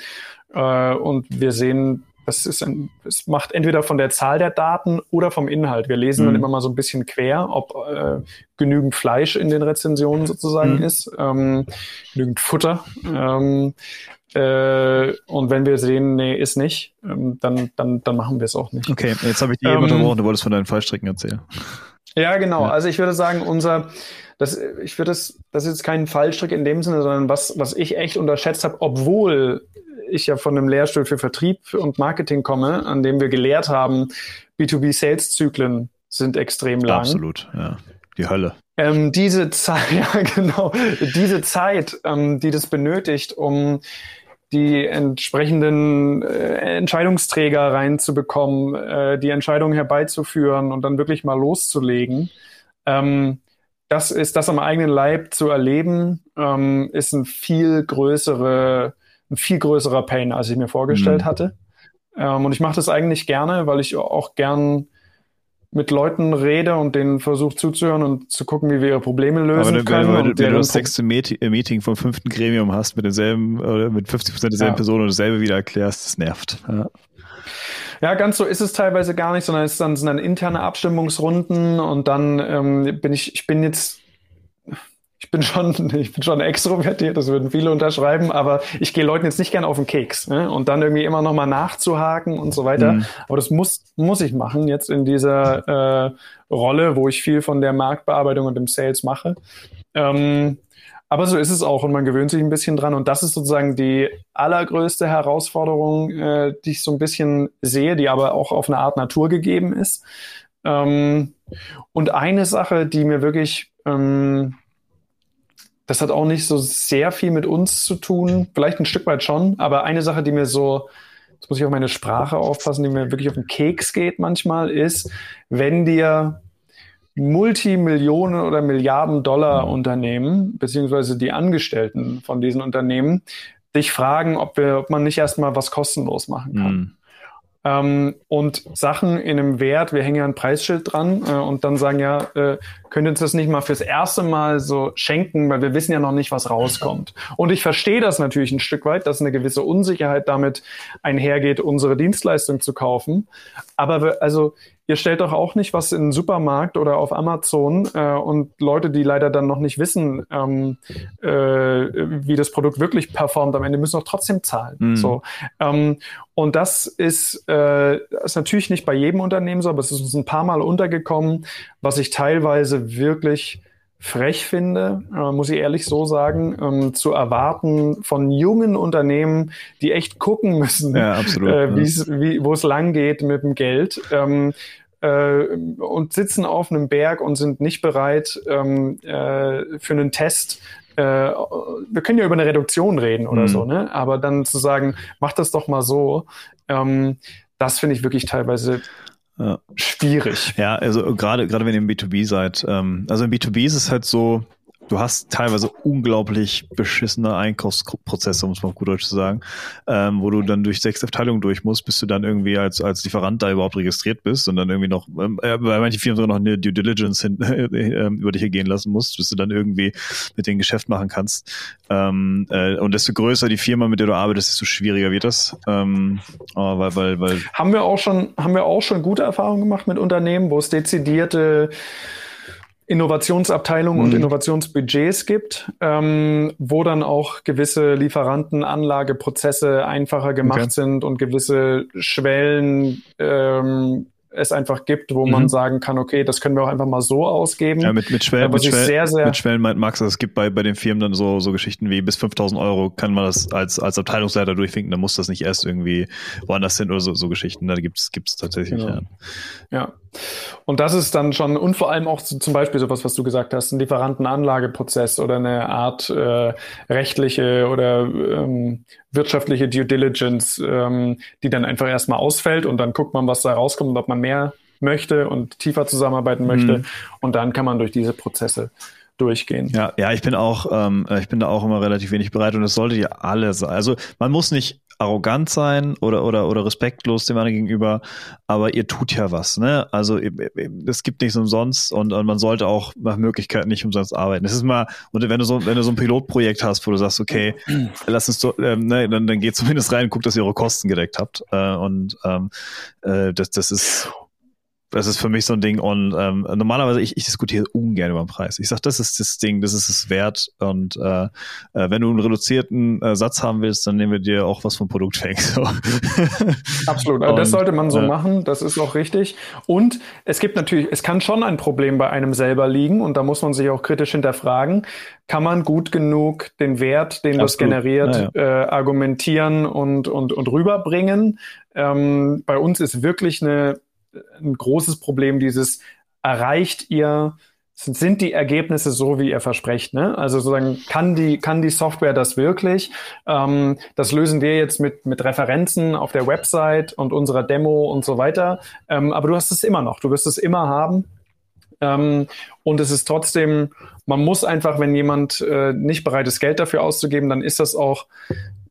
Speaker 2: äh, und wir sehen das ist ein, es macht entweder von der Zahl der Daten oder vom Inhalt. Wir lesen mhm. dann immer mal so ein bisschen quer, ob äh, genügend Fleisch in den Rezensionen sozusagen mhm. ist, ähm, genügend Futter. Ähm, äh, und wenn wir sehen, nee, ist nicht, ähm, dann, dann, dann machen wir es auch nicht.
Speaker 1: Okay, jetzt habe ich ähm, eben unterbrochen, du wolltest von deinen Fallstrecken erzählen.
Speaker 2: Ja, genau. Ja. Also ich würde sagen, unser, das, ich würde das, das ist jetzt kein Fallstrick in dem Sinne, sondern was, was ich echt unterschätzt habe, obwohl ich ja von einem Lehrstuhl für Vertrieb und Marketing komme, an dem wir gelehrt haben, B2B-Sales-Zyklen sind extrem lang.
Speaker 1: Absolut, ja. Die Hölle.
Speaker 2: Ähm, diese Zeit, ja genau, diese Zeit, ähm, die das benötigt, um die entsprechenden äh, Entscheidungsträger reinzubekommen, äh, die Entscheidungen herbeizuführen und dann wirklich mal loszulegen. Ähm, das ist das am eigenen Leib zu erleben, ähm, ist ein viel größere, ein viel größerer Pain, als ich mir vorgestellt mhm. hatte. Ähm, und ich mache das eigentlich gerne, weil ich auch gern mit Leuten rede und denen versuche zuzuhören und zu gucken, wie wir ihre Probleme lösen
Speaker 1: Aber können. Wenn, wenn, wenn du das sechste äh, Meeting vom fünften Gremium hast mit denselben oder mit 50 Prozent derselben ja. Person und dasselbe wieder erklärst, das nervt. Ja.
Speaker 2: Ja, ganz so ist es teilweise gar nicht, sondern es dann, sind dann interne Abstimmungsrunden und dann ähm, bin ich, ich bin jetzt ich bin schon, ich bin schon extrovertiert, das würden viele unterschreiben, aber ich gehe Leuten jetzt nicht gerne auf den Keks ne? und dann irgendwie immer nochmal nachzuhaken und so weiter. Mhm. Aber das muss, muss ich machen jetzt in dieser äh, Rolle, wo ich viel von der Marktbearbeitung und dem Sales mache. Ähm, aber so ist es auch und man gewöhnt sich ein bisschen dran. Und das ist sozusagen die allergrößte Herausforderung, äh, die ich so ein bisschen sehe, die aber auch auf eine Art Natur gegeben ist. Ähm, und eine Sache, die mir wirklich ähm, das hat auch nicht so sehr viel mit uns zu tun, vielleicht ein Stück weit schon, aber eine Sache, die mir so, jetzt muss ich auf meine Sprache aufpassen, die mir wirklich auf den Keks geht manchmal, ist, wenn dir Multimillionen oder Milliarden Dollar Unternehmen, beziehungsweise die Angestellten von diesen Unternehmen, dich fragen, ob, wir, ob man nicht erstmal was kostenlos machen kann. Mhm ähm, und Sachen in einem Wert, wir hängen ja ein Preisschild dran äh, und dann sagen ja, äh, könnt ihr uns das nicht mal fürs erste Mal so schenken, weil wir wissen ja noch nicht, was rauskommt. Und ich verstehe das natürlich ein Stück weit, dass eine gewisse Unsicherheit damit einhergeht, unsere Dienstleistung zu kaufen. Aber wir, also ihr stellt doch auch nicht was in den Supermarkt oder auf Amazon äh, und Leute, die leider dann noch nicht wissen, ähm, äh, wie das Produkt wirklich performt, am Ende müssen doch trotzdem zahlen. Mhm. So. Ähm, und das ist, äh, ist natürlich nicht bei jedem Unternehmen so, aber es ist uns ein paar Mal untergekommen, was ich teilweise wirklich frech finde, äh, muss ich ehrlich so sagen, ähm, zu erwarten von jungen Unternehmen, die echt gucken müssen, ja, absolut, äh, ja. wie, wo es lang geht mit dem Geld. Ähm, äh, und sitzen auf einem Berg und sind nicht bereit ähm, äh, für einen Test äh, wir können ja über eine Reduktion reden oder mhm. so, ne? Aber dann zu sagen, mach das doch mal so, ähm, das finde ich wirklich teilweise ja. schwierig.
Speaker 1: Ja, also gerade gerade wenn ihr im B2B seid, ähm, also im B2B ist es halt so, du hast teilweise unglaublich beschissene Einkaufsprozesse, es mal auf gut Deutsch zu sagen, ähm, wo du dann durch sechs Abteilungen durch musst, bis du dann irgendwie als, als Lieferant da überhaupt registriert bist und dann irgendwie noch, ähm, äh, bei manchen Firmen sogar noch eine Due Diligence hin, äh, über dich hier gehen lassen musst, bis du dann irgendwie mit denen Geschäft machen kannst. Ähm, äh, und desto größer die Firma, mit der du arbeitest, desto schwieriger wird das. Ähm, weil, weil, weil
Speaker 2: haben wir auch schon, haben wir auch schon gute Erfahrungen gemacht mit Unternehmen, wo es dezidierte Innovationsabteilungen mhm. und Innovationsbudgets gibt, ähm, wo dann auch gewisse Lieferantenanlageprozesse einfacher gemacht okay. sind und gewisse Schwellen ähm, es einfach gibt, wo mhm. man sagen kann, okay, das können wir auch einfach mal so ausgeben.
Speaker 1: Ja, mit, mit, Schwellen, mit, Schwellen, sehr, sehr mit Schwellen meint Max, es gibt bei, bei den Firmen dann so, so Geschichten wie bis 5000 Euro kann man das als, als Abteilungsleiter durchwinken, dann muss das nicht erst irgendwie woanders hin oder so, so Geschichten, da gibt's gibt's tatsächlich. Genau.
Speaker 2: Ja. ja. Und das ist dann schon, und vor allem auch zum Beispiel sowas, was du gesagt hast, ein Lieferantenanlageprozess oder eine Art äh, rechtliche oder ähm, wirtschaftliche Due Diligence, ähm, die dann einfach erstmal ausfällt und dann guckt man, was da rauskommt und ob man mehr möchte und tiefer zusammenarbeiten möchte. Mhm. Und dann kann man durch diese Prozesse durchgehen.
Speaker 1: Ja, ja, ich bin auch, ähm, ich bin da auch immer relativ wenig bereit und das sollte ja alle sein. Also man muss nicht arrogant sein oder, oder, oder respektlos dem anderen gegenüber, aber ihr tut ja was, ne? Also es gibt nichts umsonst und, und man sollte auch nach Möglichkeit nicht umsonst arbeiten. Es ist mal, und wenn du so, wenn du so ein Pilotprojekt hast, wo du sagst, okay, lass uns so, ähm, ne, dann, dann geht zumindest rein und guckt, dass ihr eure Kosten gedeckt habt. Äh, und ähm, äh, das, das ist das ist für mich so ein Ding. Und ähm, normalerweise, ich, ich diskutiere ungern über den Preis. Ich sage, das ist das Ding, das ist es wert. Und äh, äh, wenn du einen reduzierten äh, Satz haben willst, dann nehmen wir dir auch was vom Produkt weg. So.
Speaker 2: Absolut. Also das sollte man so äh, machen. Das ist auch richtig. Und es gibt natürlich, es kann schon ein Problem bei einem selber liegen. Und da muss man sich auch kritisch hinterfragen. Kann man gut genug den Wert, den Absolut. das generiert, ja, ja. Äh, argumentieren und, und, und rüberbringen? Ähm, bei uns ist wirklich eine ein großes Problem, dieses erreicht ihr, sind die Ergebnisse so, wie ihr versprecht? Ne? Also sozusagen, kann die, kann die Software das wirklich? Ähm, das lösen wir jetzt mit, mit Referenzen auf der Website und unserer Demo und so weiter. Ähm, aber du hast es immer noch. Du wirst es immer haben. Ähm, und es ist trotzdem, man muss einfach, wenn jemand äh, nicht bereit ist, Geld dafür auszugeben, dann ist das auch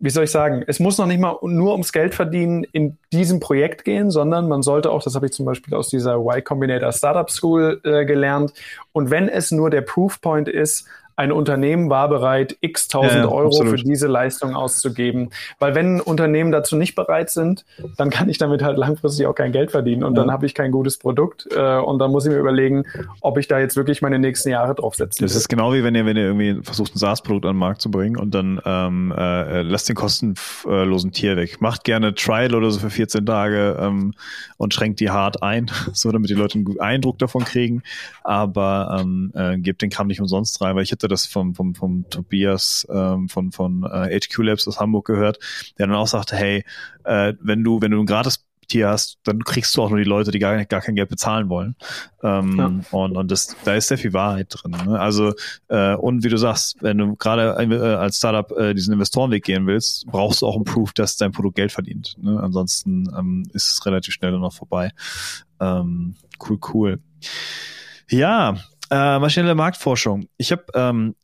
Speaker 2: wie soll ich sagen, es muss noch nicht mal nur ums Geld verdienen in diesem Projekt gehen, sondern man sollte auch, das habe ich zum Beispiel aus dieser Y Combinator Startup School äh, gelernt, und wenn es nur der Proofpoint ist, ein Unternehmen war bereit, x tausend ja, Euro absolut. für diese Leistung auszugeben. Weil wenn Unternehmen dazu nicht bereit sind, dann kann ich damit halt langfristig auch kein Geld verdienen und ja. dann habe ich kein gutes Produkt äh, und dann muss ich mir überlegen, ob ich da jetzt wirklich meine nächsten Jahre drauf setze.
Speaker 1: Das ist genau wie wenn ihr, wenn ihr irgendwie versucht, ein SaaS-Produkt an den Markt zu bringen und dann ähm, äh, lasst den kostenlosen Tier weg. Macht gerne Trial oder so für 14 Tage ähm, und schränkt die hart ein, so damit die Leute einen Eindruck davon kriegen. Aber ähm, äh, gebt den Kram nicht umsonst rein, weil ich hatte das vom, vom, vom Tobias ähm, von, von äh, HQ Labs aus Hamburg gehört, der dann auch sagte, hey, äh, wenn du, wenn du ein gratis Tier hast, dann kriegst du auch nur die Leute, die gar, gar kein Geld bezahlen wollen. Ähm, ja. Und, und das, da ist sehr viel Wahrheit drin. Ne? Also, äh, und wie du sagst, wenn du gerade äh, als Startup äh, diesen Investorenweg gehen willst, brauchst du auch ein Proof, dass dein Produkt Geld verdient. Ne? Ansonsten ähm, ist es relativ schnell noch vorbei. Ähm, cool, cool. Ja, äh, maschinelle Marktforschung. Ich habe ähm,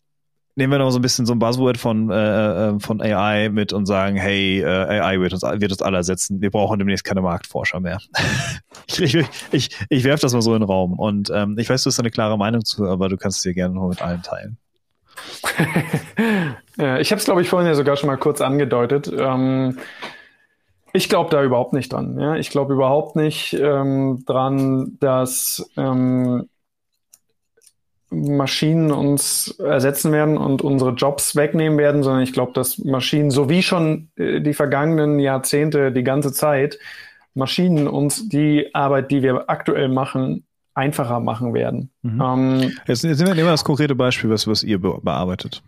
Speaker 1: nehmen wir noch so ein bisschen so ein Buzzword von, äh, äh von AI mit und sagen, hey, äh, AI wird uns, wird uns alle ersetzen. Wir brauchen demnächst keine Marktforscher mehr. ich ich, ich, ich werfe das mal so in den Raum. Und ähm, ich weiß, du hast eine klare Meinung zu, aber du kannst es dir gerne noch mit allen teilen.
Speaker 2: ich habe es, glaube ich, vorhin ja sogar schon mal kurz angedeutet. Ähm, ich glaube da überhaupt nicht dran. Ja? Ich glaube überhaupt nicht ähm, dran, dass ähm, Maschinen uns ersetzen werden und unsere Jobs wegnehmen werden, sondern ich glaube, dass Maschinen, so wie schon äh, die vergangenen Jahrzehnte, die ganze Zeit, Maschinen uns die Arbeit, die wir aktuell machen, einfacher machen werden.
Speaker 1: Mhm. Ähm, jetzt, jetzt nehmen wir das konkrete Beispiel, was, was ihr bearbeitet.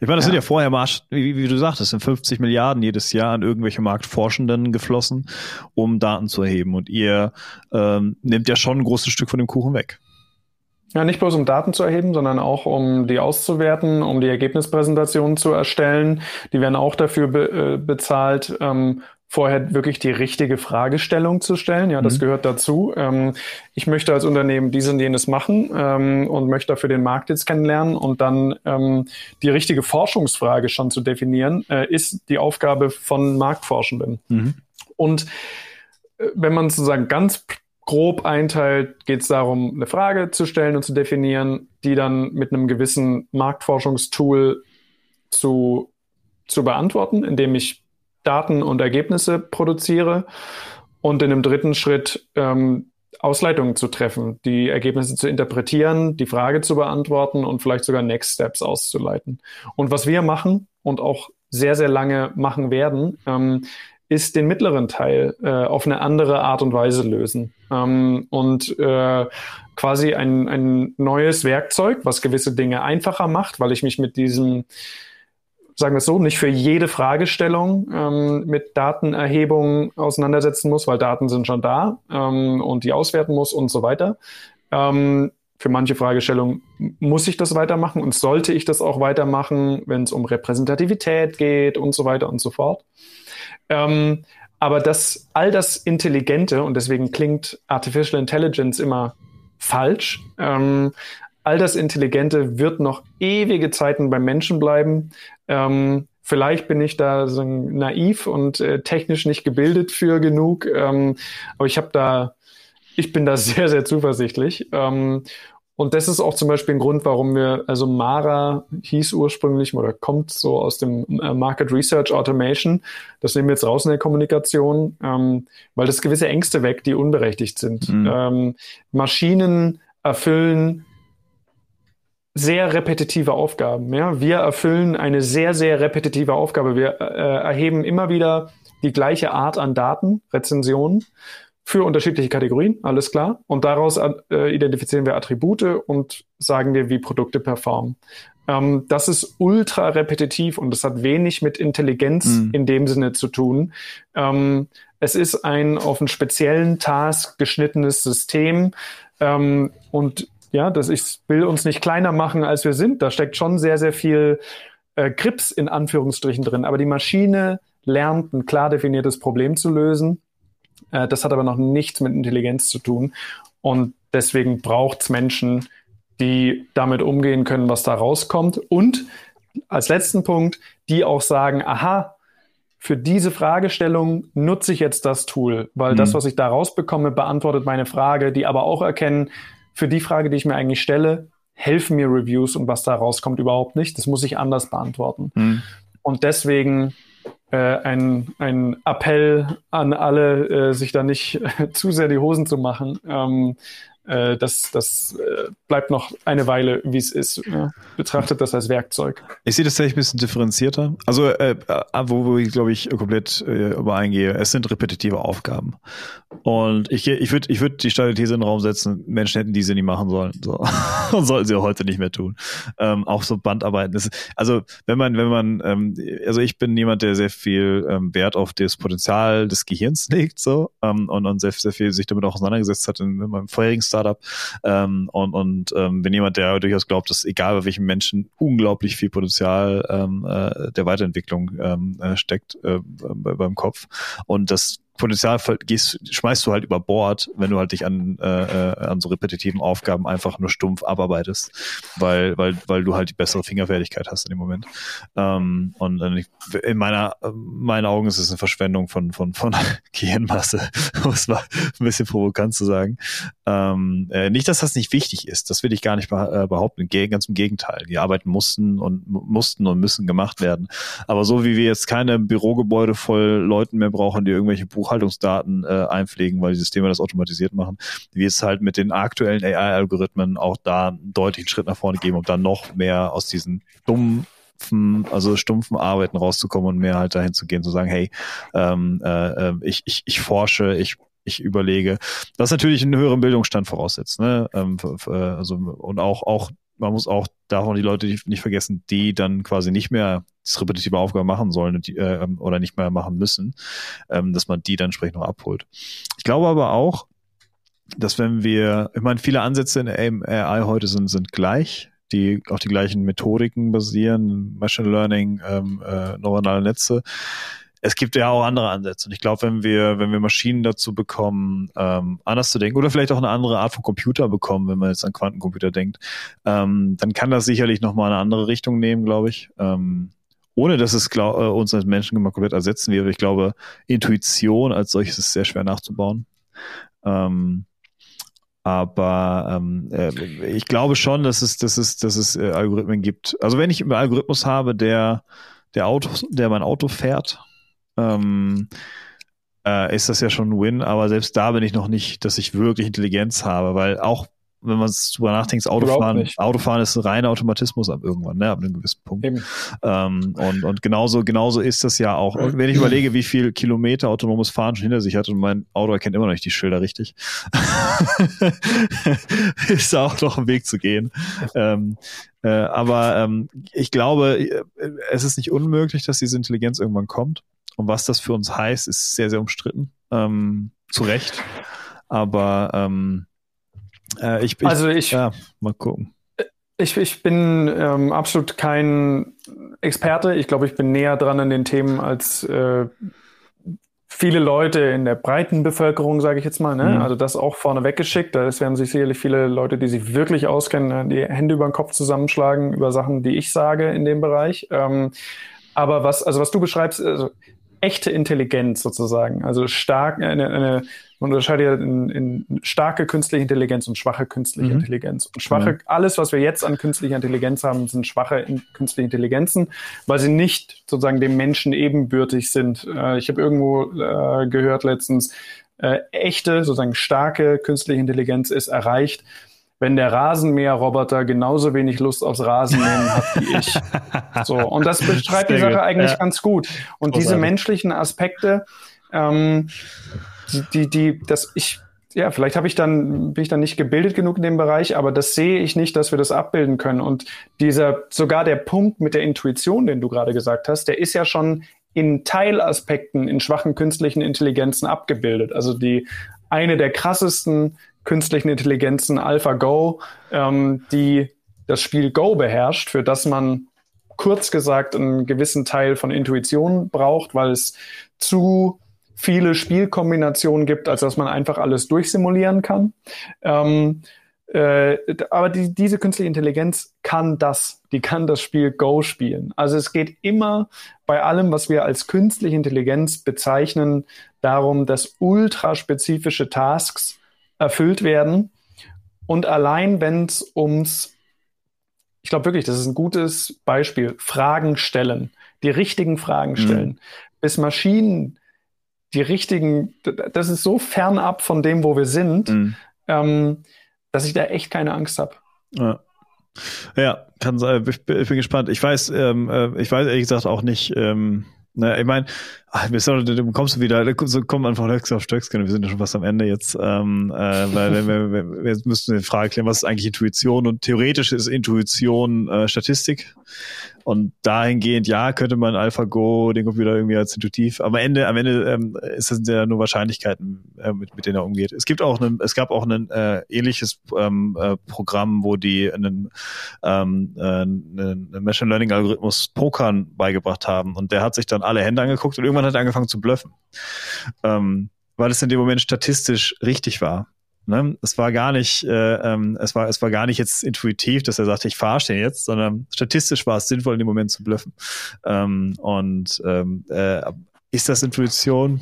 Speaker 1: Ich meine, das ja. sind ja vorher, Marsch, wie, wie, du sagtest, sind 50 Milliarden jedes Jahr an irgendwelche Marktforschenden geflossen, um Daten zu erheben. Und ihr ähm, nehmt ja schon ein großes Stück von dem Kuchen weg.
Speaker 2: Ja, nicht bloß um Daten zu erheben, sondern auch um die auszuwerten, um die Ergebnispräsentationen zu erstellen. Die werden auch dafür be äh, bezahlt, ähm, vorher wirklich die richtige Fragestellung zu stellen. Ja, das mhm. gehört dazu. Ähm, ich möchte als Unternehmen dies und jenes machen ähm, und möchte dafür den Markt jetzt kennenlernen und dann ähm, die richtige Forschungsfrage schon zu definieren, äh, ist die Aufgabe von Marktforschenden. Mhm. Und äh, wenn man sozusagen ganz grob einteilt, geht es darum, eine Frage zu stellen und zu definieren, die dann mit einem gewissen Marktforschungstool zu, zu beantworten, indem ich Daten und Ergebnisse produziere und in einem dritten Schritt ähm, Ausleitungen zu treffen, die Ergebnisse zu interpretieren, die Frage zu beantworten und vielleicht sogar Next Steps auszuleiten. Und was wir machen und auch sehr, sehr lange machen werden, ähm, ist den mittleren Teil äh, auf eine andere Art und Weise lösen. Ähm, und äh, quasi ein, ein neues Werkzeug, was gewisse Dinge einfacher macht, weil ich mich mit diesem, sagen wir es so, nicht für jede Fragestellung ähm, mit Datenerhebung auseinandersetzen muss, weil Daten sind schon da ähm, und die auswerten muss und so weiter. Ähm, für manche Fragestellungen muss ich das weitermachen und sollte ich das auch weitermachen, wenn es um Repräsentativität geht und so weiter und so fort. Ähm, aber das, all das Intelligente, und deswegen klingt Artificial Intelligence immer falsch, ähm, all das Intelligente wird noch ewige Zeiten beim Menschen bleiben. Ähm, Vielleicht bin ich da so naiv und äh, technisch nicht gebildet für genug, ähm, aber ich habe da, ich bin da sehr, sehr zuversichtlich. Und das ist auch zum Beispiel ein Grund, warum wir, also Mara hieß ursprünglich oder kommt so aus dem äh, Market Research Automation. Das nehmen wir jetzt raus in der Kommunikation, ähm, weil das gewisse Ängste weg, die unberechtigt sind. Mhm. Ähm, Maschinen erfüllen sehr repetitive Aufgaben. Ja? Wir erfüllen eine sehr, sehr repetitive Aufgabe. Wir äh, erheben immer wieder die gleiche Art an Daten, Rezensionen für unterschiedliche Kategorien, alles klar. Und daraus äh, identifizieren wir Attribute und sagen wir, wie Produkte performen. Ähm, das ist ultra repetitiv und das hat wenig mit Intelligenz mhm. in dem Sinne zu tun. Ähm, es ist ein auf einen speziellen Task geschnittenes System ähm, und ja, das ich will uns nicht kleiner machen, als wir sind. Da steckt schon sehr, sehr viel äh, Grips in Anführungsstrichen drin. Aber die Maschine lernt ein klar definiertes Problem zu lösen äh, das hat aber noch nichts mit Intelligenz zu tun. Und deswegen braucht es Menschen, die damit umgehen können, was da rauskommt. Und als letzten Punkt, die auch sagen, aha, für diese Fragestellung nutze ich jetzt das Tool, weil mhm. das, was ich da rausbekomme, beantwortet meine Frage, die aber auch erkennen, für die Frage, die ich mir eigentlich stelle, helfen mir Reviews und was da rauskommt überhaupt nicht. Das muss ich anders beantworten. Mhm. Und deswegen äh, ein, ein Appell an alle, äh, sich da nicht zu sehr die Hosen zu machen. Ähm, äh, das, das äh, bleibt noch eine Weile, wie es ist. Ja. Betrachtet das als Werkzeug.
Speaker 1: Ich sehe das tatsächlich ein bisschen differenzierter. Also, äh, äh, wo, wo ich, glaube ich, komplett äh, übereingehe, es sind repetitive Aufgaben. Und ich, ich würde ich würd die steile These in den Raum setzen, Menschen hätten diese nie machen sollen. So. Und sollten sie auch heute nicht mehr tun. Ähm, auch so Bandarbeiten. Das, also, wenn man, wenn man, ähm, also ich bin jemand, der sehr viel ähm, Wert auf das Potenzial des Gehirns legt, so, ähm, und, und sehr, sehr viel sich damit auch auseinandergesetzt hat in, in meinem vorherigen Start Startup. Ähm, und und ähm, bin jemand, der durchaus glaubt, dass egal bei welchem Menschen unglaublich viel Potenzial ähm, äh, der Weiterentwicklung ähm, äh, steckt äh, beim Kopf. Und das Potenzial gehst, schmeißt du halt über Bord, wenn du halt dich an, äh, äh, an so repetitiven Aufgaben einfach nur stumpf abarbeitest, weil, weil, weil du halt die bessere Fingerfertigkeit hast in dem Moment. Ähm, und in meiner, meinen Augen ist es eine Verschwendung von, von, von Gehirnmasse, um es mal ein bisschen provokant zu sagen. Ähm, äh, nicht, dass das nicht wichtig ist, das will ich gar nicht äh, behaupten, ganz im Gegenteil. Die Arbeiten mussten und mussten und müssen gemacht werden. Aber so wie wir jetzt keine Bürogebäude voll Leuten mehr brauchen, die irgendwelche Buch Buchhaltungsdaten äh, einpflegen, weil die Systeme das automatisiert machen, wie es halt mit den aktuellen AI-Algorithmen auch da einen deutlichen Schritt nach vorne geben, um dann noch mehr aus diesen dummen also stumpfen Arbeiten rauszukommen und mehr halt dahin zu gehen, zu sagen, hey, ähm, äh, äh ich, ich, ich forsche, ich ich überlege, was natürlich einen höheren Bildungsstand voraussetzt, ne? Ähm, also und auch auch man muss auch davon die Leute nicht vergessen, die dann quasi nicht mehr das repetitive Aufgaben machen sollen die, äh, oder nicht mehr machen müssen, ähm, dass man die dann entsprechend noch abholt. Ich glaube aber auch, dass wenn wir, ich meine, viele Ansätze in AI heute sind, sind gleich, die auf die gleichen Methodiken basieren, Machine Learning, ähm, äh, neuronale Netze es gibt ja auch andere Ansätze. Und ich glaube, wenn wir, wenn wir Maschinen dazu bekommen, ähm, anders zu denken oder vielleicht auch eine andere Art von Computer bekommen, wenn man jetzt an Quantencomputer denkt, ähm, dann kann das sicherlich nochmal eine andere Richtung nehmen, glaube ich. Ähm, ohne dass es glaub, äh, uns als Menschen immer komplett ersetzen wäre. Ich glaube, Intuition als solches ist sehr schwer nachzubauen. Ähm, aber ähm, äh, ich glaube schon, dass es, dass es, dass es äh, Algorithmen gibt. Also wenn ich einen Algorithmus habe, der der Auto, der mein Auto fährt, ähm, äh, ist das ja schon ein Win, aber selbst da bin ich noch nicht, dass ich wirklich Intelligenz habe, weil auch wenn man drüber nachdenkt, Autofahren, Autofahren ist reiner Automatismus ab irgendwann, ne, ab einem gewissen Punkt. Ähm, und, und genauso, genauso ist das ja auch. Und wenn ich überlege, wie viel Kilometer autonomes Fahren schon hinter sich hat und mein Auto erkennt immer noch nicht die Schilder richtig, ist da auch noch ein Weg zu gehen. Ähm, äh, aber ähm, ich glaube, äh, es ist nicht unmöglich, dass diese Intelligenz irgendwann kommt. Und was das für uns heißt, ist sehr, sehr umstritten. Ähm, zu Recht. Aber ähm, äh, ich,
Speaker 2: ich, also ich,
Speaker 1: ja, mal gucken.
Speaker 2: Ich, ich bin ähm, absolut kein Experte. Ich glaube, ich bin näher dran an den Themen als äh, viele Leute in der breiten Bevölkerung, sage ich jetzt mal. Ne? Mhm. Also das auch vorne weggeschickt. Da werden sich sicherlich viele Leute, die sich wirklich auskennen, die Hände über den Kopf zusammenschlagen über Sachen, die ich sage in dem Bereich. Ähm, Aber was, also was du beschreibst, also echte Intelligenz sozusagen, also stark, eine, eine man unterscheidet in, in starke künstliche Intelligenz und schwache künstliche mhm. Intelligenz. Und schwache, mhm. alles, was wir jetzt an künstlicher Intelligenz haben, sind schwache in, künstliche Intelligenzen, weil sie nicht sozusagen dem Menschen ebenbürtig sind. Äh, ich habe irgendwo äh, gehört letztens, äh, echte, sozusagen starke künstliche Intelligenz ist erreicht, wenn der Rasenmäherroboter genauso wenig Lust aufs Rasenmähen hat wie ich. So, und das beschreibt die Sache gut. eigentlich ja. ganz gut. Und Großartig. diese menschlichen Aspekte, ähm, die, die, das ich, ja, vielleicht habe ich dann, bin ich dann nicht gebildet genug in dem Bereich, aber das sehe ich nicht, dass wir das abbilden können. Und dieser, sogar der Punkt mit der Intuition, den du gerade gesagt hast, der ist ja schon in Teilaspekten in schwachen künstlichen Intelligenzen abgebildet. Also die eine der krassesten künstlichen Intelligenzen AlphaGo, ähm, die das Spiel Go beherrscht, für das man kurz gesagt einen gewissen Teil von Intuition braucht, weil es zu viele Spielkombinationen gibt, als dass man einfach alles durchsimulieren kann. Ähm, äh, aber die, diese künstliche Intelligenz kann das, die kann das Spiel Go spielen. Also es geht immer bei allem, was wir als künstliche Intelligenz bezeichnen, darum, dass ultraspezifische Tasks erfüllt werden. Und allein wenn es ums, ich glaube wirklich, das ist ein gutes Beispiel, Fragen stellen, die richtigen Fragen mhm. stellen, mhm. bis Maschinen die richtigen, das ist so fernab von dem, wo wir sind, mhm. ähm, dass ich da echt keine Angst habe.
Speaker 1: Ja. ja. kann sein. Ich bin, gespannt. Ich weiß, ähm, äh, ich weiß ehrlich gesagt auch nicht. Ähm, ne, ich meine, du kommst du wieder, so kommen einfach Höchst auf Stöckskin. Wir sind ja schon fast am Ende jetzt, ähm, äh, weil wir, wir, wir müssen die Frage klären, was ist eigentlich Intuition? Und theoretisch ist Intuition äh, Statistik. Und dahingehend, ja, könnte man AlphaGo den Computer irgendwie als intuitiv, aber am Ende, am Ende ähm, ist das ja nur Wahrscheinlichkeiten, äh, mit, mit denen er umgeht. Es gibt auch ein, es gab auch ein äh, ähnliches ähm, äh, Programm, wo die einen, ähm, äh, einen Machine Learning Algorithmus Pokern beigebracht haben und der hat sich dann alle Hände angeguckt und irgendwann hat er angefangen zu bluffen. Ähm, weil es in dem Moment statistisch richtig war. Ne? Es war gar nicht, äh, ähm, es war, es war gar nicht jetzt intuitiv, dass er sagte, ich verarsche den jetzt, sondern statistisch war es sinnvoll, in dem Moment zu bluffen. Ähm, und ähm, äh, ist das Intuition?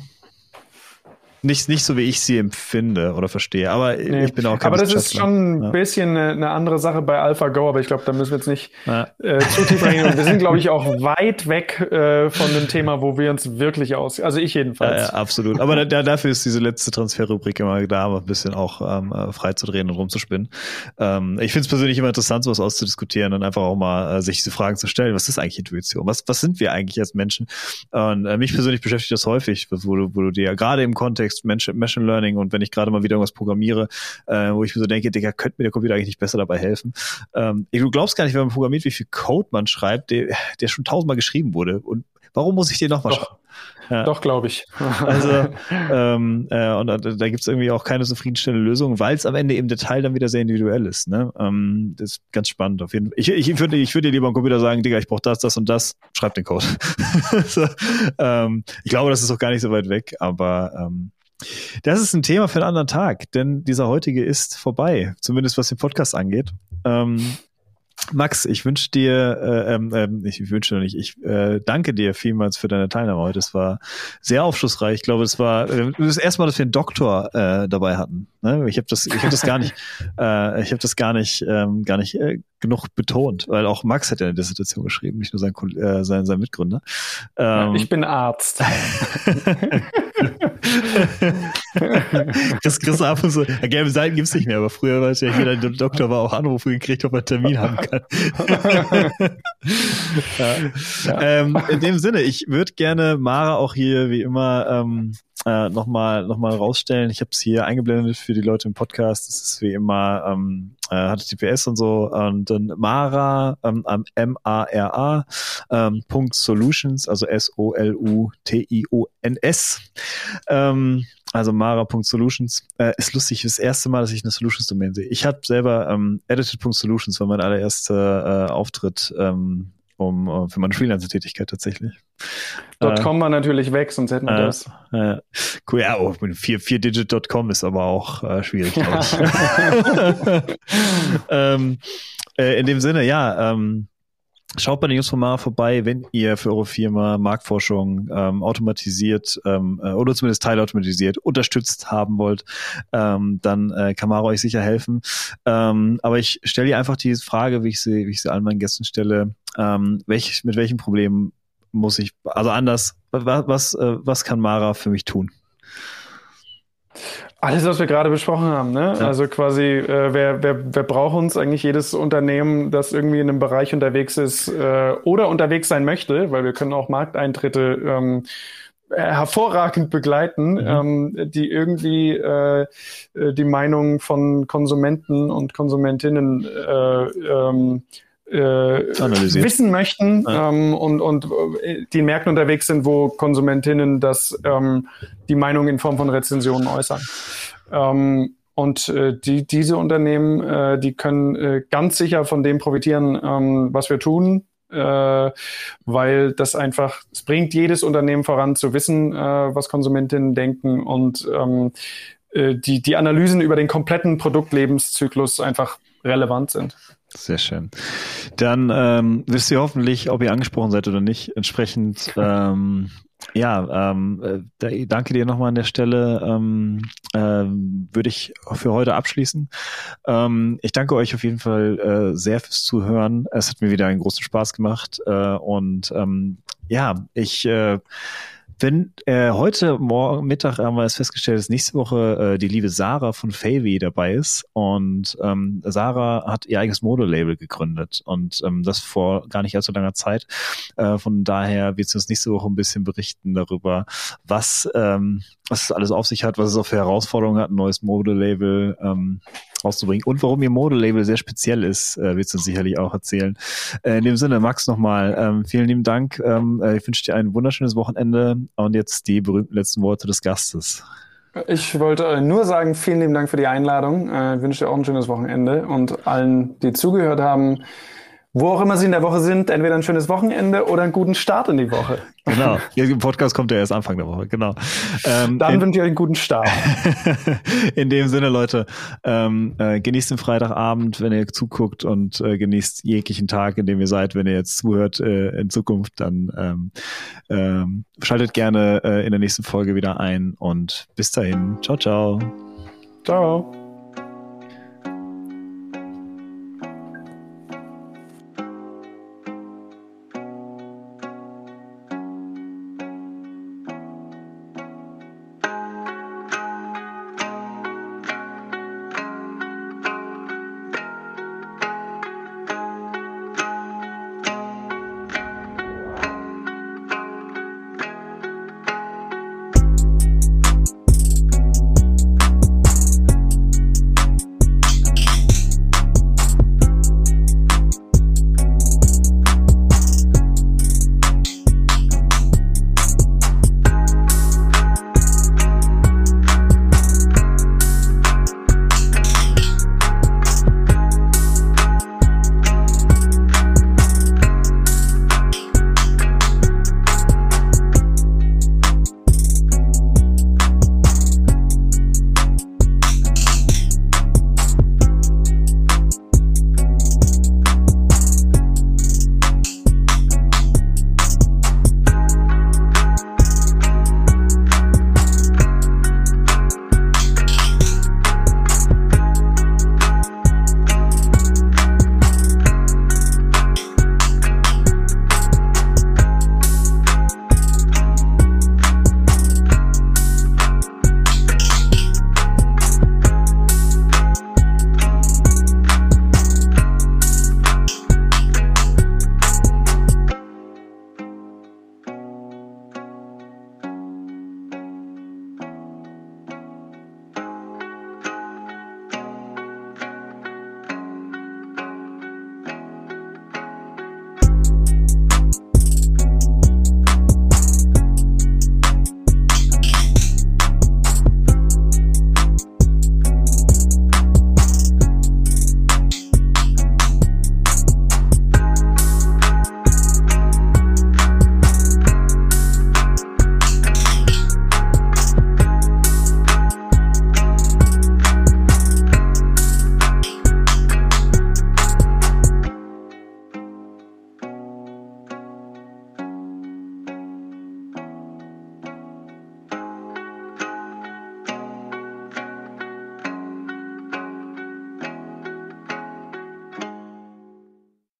Speaker 1: Nicht, nicht so, wie ich sie empfinde oder verstehe. Aber nee. ich bin auch kein
Speaker 2: Aber das ist schon ein ja. bisschen eine, eine, andere Sache bei AlphaGo, aber ich glaube, da müssen wir jetzt nicht ja. äh, zu tief reingehen. Wir sind, glaube ich, auch weit weg äh, von dem Thema, wo wir uns wirklich aus, also ich jedenfalls.
Speaker 1: Ja, absolut. Aber da, dafür ist diese letzte Transferrubrik immer da, um ein bisschen auch ähm, äh, frei zu drehen und rumzuspinnen. Ähm, ich finde es persönlich immer interessant, sowas auszudiskutieren und einfach auch mal äh, sich diese Fragen zu stellen. Was ist eigentlich Intuition? Was, was sind wir eigentlich als Menschen? Und äh, mich persönlich beschäftigt das häufig, wo du, wo du dir gerade im Kontext Kontext Machine Learning und wenn ich gerade mal wieder irgendwas programmiere, äh, wo ich mir so denke, Digga, könnte mir der Computer eigentlich nicht besser dabei helfen. Ähm, du glaubst gar nicht, wenn man programmiert, wie viel Code man schreibt, der, der schon tausendmal geschrieben wurde. Und warum muss ich den nochmal schreiben?
Speaker 2: Ja. Doch, glaube ich.
Speaker 1: Also, ähm, äh, und da, da gibt es irgendwie auch keine zufriedenstellende Lösung, weil es am Ende im Detail dann wieder sehr individuell ist. Ne? Ähm, das ist ganz spannend auf jeden Fall. Ich, ich, würde ich würde dir lieber am Computer sagen, Digga, ich brauche das, das und das, schreib den Code. so, ähm, ich glaube, das ist auch gar nicht so weit weg, aber ähm, das ist ein Thema für einen anderen Tag, denn dieser heutige ist vorbei, zumindest was den Podcast angeht. Ähm, Max, ich wünsche dir, äh, ähm, ähm, ich wünsche dir nicht, ich äh, danke dir vielmals für deine Teilnahme heute. Es war sehr aufschlussreich. Ich glaube, es war äh, das erste Mal, dass wir einen Doktor äh, dabei hatten. Ne? Ich habe das, ich habe das gar nicht, äh, ich habe das gar nicht, ähm, gar nicht äh, genug betont, weil auch Max hat ja eine Dissertation geschrieben, nicht nur sein, äh, sein, sein Mitgründer.
Speaker 2: Ähm, ich bin Arzt.
Speaker 1: Chris, Chris ab und so, ja, gelbe Seiten gibt's nicht mehr, aber früher war es ja jeder Doktor war auch Anrufe gekriegt, ob er einen Termin haben kann. ja. Ja. Ähm, in dem Sinne, ich würde gerne Mara auch hier wie immer ähm, äh, nochmal noch mal rausstellen. Ich habe es hier eingeblendet für die Leute im Podcast. Das ist wie immer ähm, äh, HTTPS und so. Und dann Mara, ähm, M-A-R-A, ähm, Punkt Solutions, also S-O-L-U-T-I-O-N-S. Ähm, also Mara.solutions. Äh, ist lustig, das erste Mal, dass ich eine Solutions-Domain sehe. Ich habe selber ähm, edited.solutions, war mein allererster äh, Auftritt ähm, um, uh, für meine Freelancer-Tätigkeit tatsächlich.
Speaker 2: .com äh, war natürlich weg, sonst hätten wir äh, das.
Speaker 1: Äh, cool, ja, oh, 4-Digit.com ist aber auch äh, schwierig, glaube ich. ähm, äh, in dem Sinne, ja, ähm, Schaut bei den Jungs von Mara vorbei, wenn ihr für eure Firma Marktforschung ähm, automatisiert ähm, äh, oder zumindest teilautomatisiert unterstützt haben wollt, ähm, dann äh, kann Mara euch sicher helfen. Ähm, aber ich stelle dir einfach die Frage, wie ich sie, wie ich sie allen meinen Gästen stelle, ähm, welch, mit welchen Problemen muss ich, also anders, was, was, äh, was kann Mara für mich tun?
Speaker 2: Alles, was wir gerade besprochen haben, ne? Ja. Also quasi, äh, wer, wer, wer braucht uns eigentlich jedes Unternehmen, das irgendwie in einem Bereich unterwegs ist äh, oder unterwegs sein möchte, weil wir können auch Markteintritte ähm, hervorragend begleiten, mhm. ähm, die irgendwie äh, äh die Meinung von Konsumenten und Konsumentinnen äh, ähm, äh, wissen möchten ja. ähm, und, und äh, die in Märkten unterwegs sind, wo Konsumentinnen das ähm, die Meinung in Form von Rezensionen äußern. Ähm, und äh, die, diese Unternehmen, äh, die können äh, ganz sicher von dem profitieren, ähm, was wir tun, äh, weil das einfach, es bringt jedes Unternehmen voran zu wissen, äh, was Konsumentinnen denken und ähm, äh, die, die Analysen über den kompletten Produktlebenszyklus einfach relevant sind.
Speaker 1: Sehr schön. Dann ähm, wisst ihr hoffentlich, ob ihr angesprochen seid oder nicht. Entsprechend, ähm, ja, ähm, äh, danke dir nochmal an der Stelle. Ähm, äh, Würde ich für heute abschließen. Ähm, ich danke euch auf jeden Fall äh, sehr fürs Zuhören. Es hat mir wieder einen großen Spaß gemacht. Äh, und ähm, ja, ich äh, wenn äh, heute Morgen Mittag haben wir es festgestellt, dass nächste Woche äh, die liebe Sarah von Favy dabei ist. Und ähm, Sarah hat ihr eigenes Modelabel gegründet. Und ähm, das vor gar nicht allzu langer Zeit. Äh, von daher wird sie uns nächste Woche ein bisschen berichten darüber, was ähm, was es alles auf sich hat, was es auch für Herausforderungen hat, ein neues Modelabel. Ähm, rauszubringen und warum ihr Modelabel sehr speziell ist, äh, sie uns sicherlich auch erzählen. Äh, in dem Sinne, Max nochmal, ähm, vielen lieben Dank. Ähm, äh, ich wünsche dir ein wunderschönes Wochenende und jetzt die berühmten letzten Worte des Gastes.
Speaker 2: Ich wollte nur sagen, vielen lieben Dank für die Einladung. Äh, ich wünsche dir auch ein schönes Wochenende und allen, die zugehört haben, wo auch immer Sie in der Woche sind, entweder ein schönes Wochenende oder einen guten Start in die Woche.
Speaker 1: Genau. Ihr Podcast kommt ja erst Anfang der Woche, genau.
Speaker 2: Ähm, Dann wünsche ich euch einen guten Start.
Speaker 1: in dem Sinne, Leute, ähm, äh, genießt den Freitagabend, wenn ihr zuguckt und äh, genießt jeglichen Tag, in dem ihr seid. Wenn ihr jetzt zuhört äh, in Zukunft, dann ähm, ähm, schaltet gerne äh, in der nächsten Folge wieder ein und bis dahin. Ciao, ciao.
Speaker 2: Ciao.